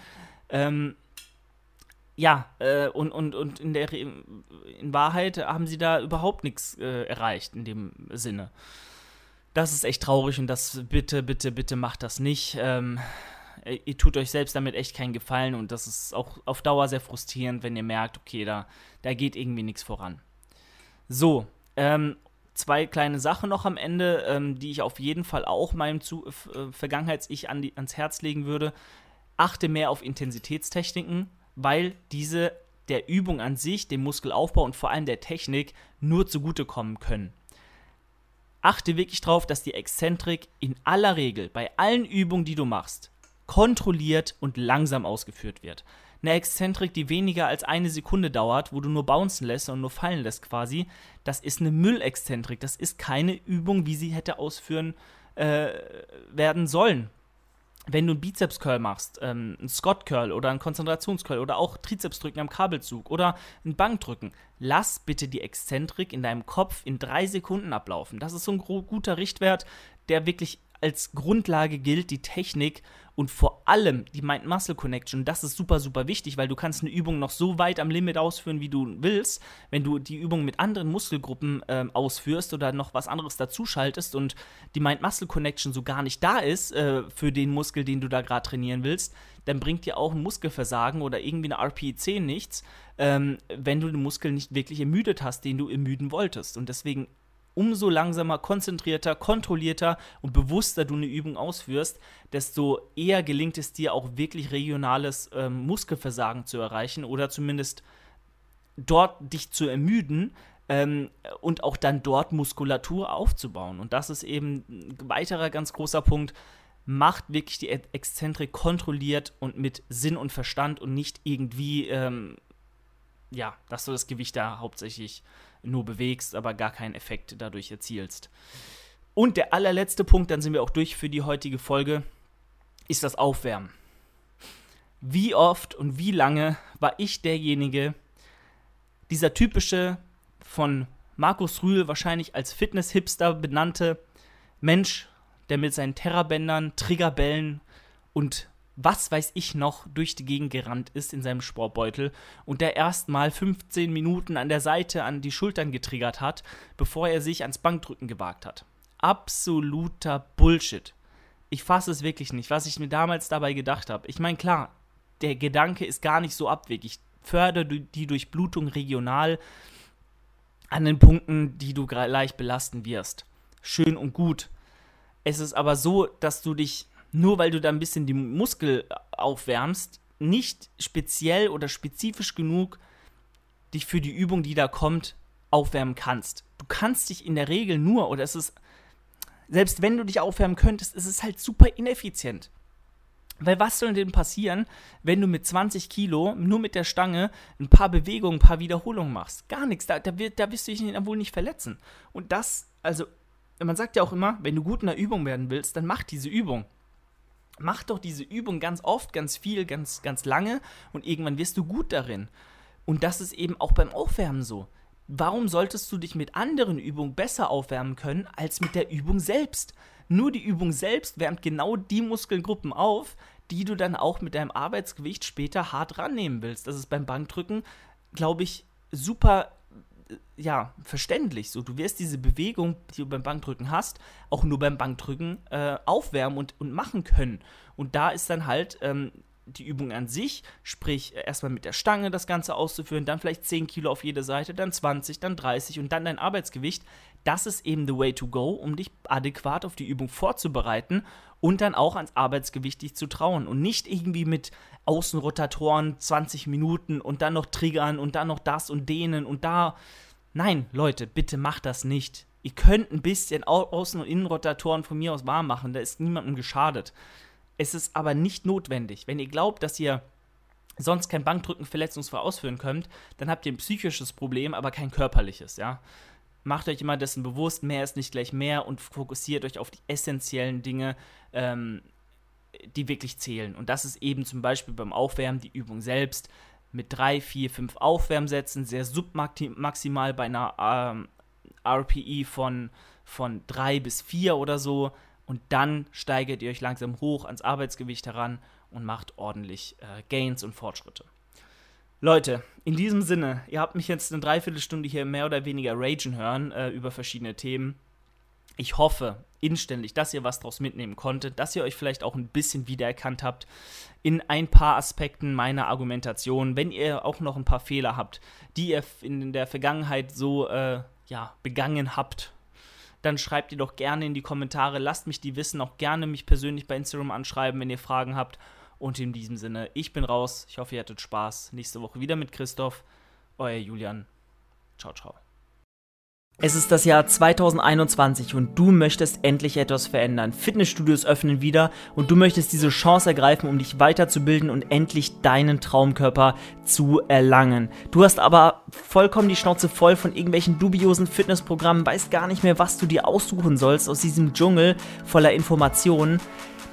Ähm, ja, äh, und, und, und in, der, in Wahrheit haben sie da überhaupt nichts äh, erreicht in dem Sinne das ist echt traurig und das bitte, bitte, bitte macht das nicht. Ähm, ihr tut euch selbst damit echt keinen Gefallen und das ist auch auf Dauer sehr frustrierend, wenn ihr merkt, okay, da, da geht irgendwie nichts voran. So, ähm, zwei kleine Sachen noch am Ende, ähm, die ich auf jeden Fall auch meinem Zu äh, Vergangenheits-Ich an ans Herz legen würde. Achte mehr auf Intensitätstechniken, weil diese der Übung an sich, dem Muskelaufbau und vor allem der Technik nur zugutekommen können achte wirklich darauf, dass die Exzentrik in aller Regel bei allen Übungen, die du machst, kontrolliert und langsam ausgeführt wird. Eine Exzentrik, die weniger als eine Sekunde dauert, wo du nur bouncen lässt und nur fallen lässt quasi, das ist eine Müllexzentrik. Das ist keine Übung, wie sie hätte ausführen äh, werden sollen wenn du einen Bizeps-Curl machst, ähm, einen Scott-Curl oder einen Konzentrations-Curl oder auch Trizepsdrücken am Kabelzug oder ein Bankdrücken, lass bitte die Exzentrik in deinem Kopf in drei Sekunden ablaufen. Das ist so ein guter Richtwert, der wirklich als Grundlage gilt die Technik und vor allem die Mind-Muscle-Connection. Das ist super, super wichtig, weil du kannst eine Übung noch so weit am Limit ausführen, wie du willst. Wenn du die Übung mit anderen Muskelgruppen äh, ausführst oder noch was anderes dazuschaltest und die Mind-Muscle-Connection so gar nicht da ist äh, für den Muskel, den du da gerade trainieren willst, dann bringt dir auch ein Muskelversagen oder irgendwie eine RPE10 nichts, ähm, wenn du den Muskel nicht wirklich ermüdet hast, den du ermüden wolltest. Und deswegen umso langsamer, konzentrierter, kontrollierter und bewusster du eine Übung ausführst, desto eher gelingt es dir auch wirklich regionales ähm, Muskelversagen zu erreichen oder zumindest dort dich zu ermüden ähm, und auch dann dort Muskulatur aufzubauen. Und das ist eben ein weiterer ganz großer Punkt. Macht wirklich die Exzentrik kontrolliert und mit Sinn und Verstand und nicht irgendwie, ähm, ja, dass du das Gewicht da hauptsächlich nur bewegst, aber gar keinen Effekt dadurch erzielst. Und der allerletzte Punkt, dann sind wir auch durch für die heutige Folge, ist das Aufwärmen. Wie oft und wie lange war ich derjenige, dieser typische von Markus Rühl wahrscheinlich als Fitness-Hipster benannte Mensch, der mit seinen Terrabändern, Triggerbällen und was weiß ich noch durch die Gegend gerannt ist in seinem Sportbeutel und der erstmal 15 Minuten an der Seite an die Schultern getriggert hat, bevor er sich ans Bankdrücken gewagt hat. Absoluter Bullshit. Ich fasse es wirklich nicht, was ich mir damals dabei gedacht habe. Ich meine, klar, der Gedanke ist gar nicht so abwegig. Fördere die Durchblutung regional an den Punkten, die du leicht belasten wirst. Schön und gut. Es ist aber so, dass du dich nur weil du da ein bisschen die Muskel aufwärmst, nicht speziell oder spezifisch genug dich für die Übung, die da kommt, aufwärmen kannst. Du kannst dich in der Regel nur, oder es ist, selbst wenn du dich aufwärmen könntest, ist es halt super ineffizient. Weil was soll denn passieren, wenn du mit 20 Kilo nur mit der Stange ein paar Bewegungen, ein paar Wiederholungen machst? Gar nichts, da, da, da wirst du dich wohl nicht verletzen. Und das, also, man sagt ja auch immer, wenn du gut in der Übung werden willst, dann mach diese Übung mach doch diese Übung ganz oft, ganz viel, ganz, ganz lange und irgendwann wirst du gut darin. Und das ist eben auch beim Aufwärmen so. Warum solltest du dich mit anderen Übungen besser aufwärmen können als mit der Übung selbst? Nur die Übung selbst wärmt genau die Muskelgruppen auf, die du dann auch mit deinem Arbeitsgewicht später hart rannehmen willst. Das ist beim Bankdrücken, glaube ich, super ja verständlich. So, du wirst diese Bewegung, die du beim Bankdrücken hast, auch nur beim Bankdrücken äh, aufwärmen und, und machen können. Und da ist dann halt ähm, die Übung an sich, sprich erstmal mit der Stange das Ganze auszuführen, dann vielleicht 10 Kilo auf jede Seite, dann 20, dann 30 und dann dein Arbeitsgewicht. Das ist eben the way to go, um dich adäquat auf die Übung vorzubereiten und dann auch ans Arbeitsgewicht dich zu trauen und nicht irgendwie mit Außenrotatoren 20 Minuten und dann noch Triggern und dann noch das und denen und da. Nein, Leute, bitte macht das nicht. Ihr könnt ein bisschen Außen- und Innenrotatoren von mir aus warm machen, da ist niemandem geschadet. Es ist aber nicht notwendig. Wenn ihr glaubt, dass ihr sonst kein Bankdrücken verletzungsfrei ausführen könnt, dann habt ihr ein psychisches Problem, aber kein körperliches, ja. Macht euch immer dessen bewusst, mehr ist nicht gleich mehr und fokussiert euch auf die essentiellen Dinge, ähm, die wirklich zählen. Und das ist eben zum Beispiel beim Aufwärmen die Übung selbst mit drei, vier, fünf Aufwärmsätzen, sehr submaximal bei einer ähm, RPE von, von drei bis vier oder so und dann steigert ihr euch langsam hoch ans Arbeitsgewicht heran und macht ordentlich äh, Gains und Fortschritte. Leute, in diesem Sinne, ihr habt mich jetzt eine Dreiviertelstunde hier mehr oder weniger ragen hören äh, über verschiedene Themen. Ich hoffe inständig, dass ihr was daraus mitnehmen konntet, dass ihr euch vielleicht auch ein bisschen wiedererkannt habt in ein paar Aspekten meiner Argumentation. Wenn ihr auch noch ein paar Fehler habt, die ihr in der Vergangenheit so äh, ja, begangen habt, dann schreibt die doch gerne in die Kommentare. Lasst mich die wissen. Auch gerne mich persönlich bei Instagram anschreiben, wenn ihr Fragen habt. Und in diesem Sinne, ich bin raus. Ich hoffe, ihr hattet Spaß. Nächste Woche wieder mit Christoph. Euer Julian. Ciao, ciao. Es ist das Jahr 2021 und du möchtest endlich etwas verändern. Fitnessstudios öffnen wieder und du möchtest diese Chance ergreifen, um dich weiterzubilden und endlich deinen Traumkörper zu erlangen. Du hast aber vollkommen die Schnauze voll von irgendwelchen dubiosen Fitnessprogrammen, weißt gar nicht mehr, was du dir aussuchen sollst aus diesem Dschungel voller Informationen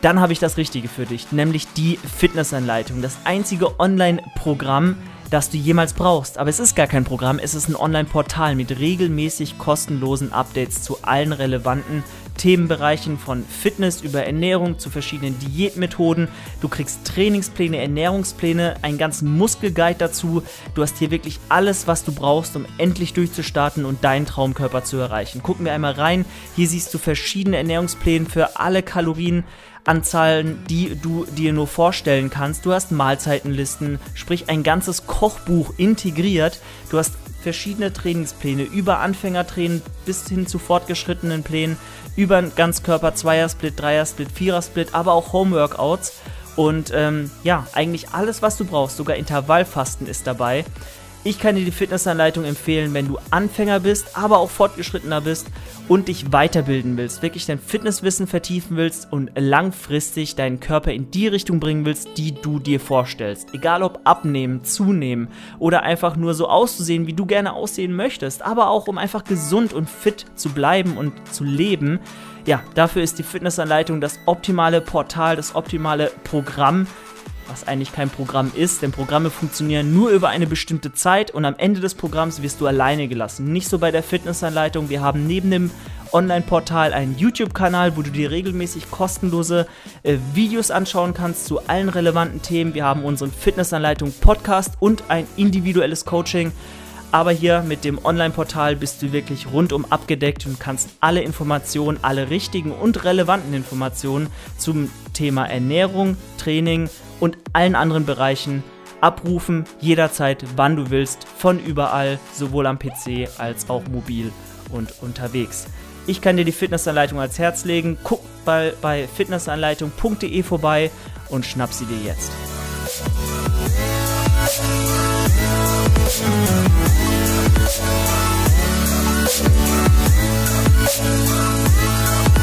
dann habe ich das Richtige für dich, nämlich die Fitnessanleitung, das einzige Online-Programm, das du jemals brauchst. Aber es ist gar kein Programm, es ist ein Online-Portal mit regelmäßig kostenlosen Updates zu allen relevanten Themenbereichen von Fitness über Ernährung zu verschiedenen Diätmethoden. Du kriegst Trainingspläne, Ernährungspläne, einen ganzen Muskelguide dazu. Du hast hier wirklich alles, was du brauchst, um endlich durchzustarten und deinen Traumkörper zu erreichen. Gucken wir einmal rein. Hier siehst du verschiedene Ernährungspläne für alle Kalorien. Anzahlen, die du dir nur vorstellen kannst. Du hast Mahlzeitenlisten, sprich ein ganzes Kochbuch integriert. Du hast verschiedene Trainingspläne, über Anfängertraining bis hin zu fortgeschrittenen Plänen, über Ganzkörper, Zweiersplit, Dreiersplit, Vierersplit, aber auch Homeworkouts. Und ähm, ja, eigentlich alles, was du brauchst, sogar Intervallfasten ist dabei. Ich kann dir die Fitnessanleitung empfehlen, wenn du Anfänger bist, aber auch fortgeschrittener bist und dich weiterbilden willst, wirklich dein Fitnesswissen vertiefen willst und langfristig deinen Körper in die Richtung bringen willst, die du dir vorstellst. Egal ob abnehmen, zunehmen oder einfach nur so auszusehen, wie du gerne aussehen möchtest, aber auch um einfach gesund und fit zu bleiben und zu leben. Ja, dafür ist die Fitnessanleitung das optimale Portal, das optimale Programm was eigentlich kein Programm ist, denn Programme funktionieren nur über eine bestimmte Zeit und am Ende des Programms wirst du alleine gelassen. Nicht so bei der Fitnessanleitung. Wir haben neben dem Online-Portal einen YouTube-Kanal, wo du dir regelmäßig kostenlose äh, Videos anschauen kannst zu allen relevanten Themen. Wir haben unseren Fitnessanleitung Podcast und ein individuelles Coaching. Aber hier mit dem Online-Portal bist du wirklich rundum abgedeckt und kannst alle Informationen, alle richtigen und relevanten Informationen zum Thema Ernährung, Training, und allen anderen Bereichen abrufen, jederzeit, wann du willst, von überall, sowohl am PC als auch mobil und unterwegs. Ich kann dir die Fitnessanleitung ans Herz legen. Guck bei, bei fitnessanleitung.de vorbei und schnapp sie dir jetzt.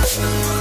Musik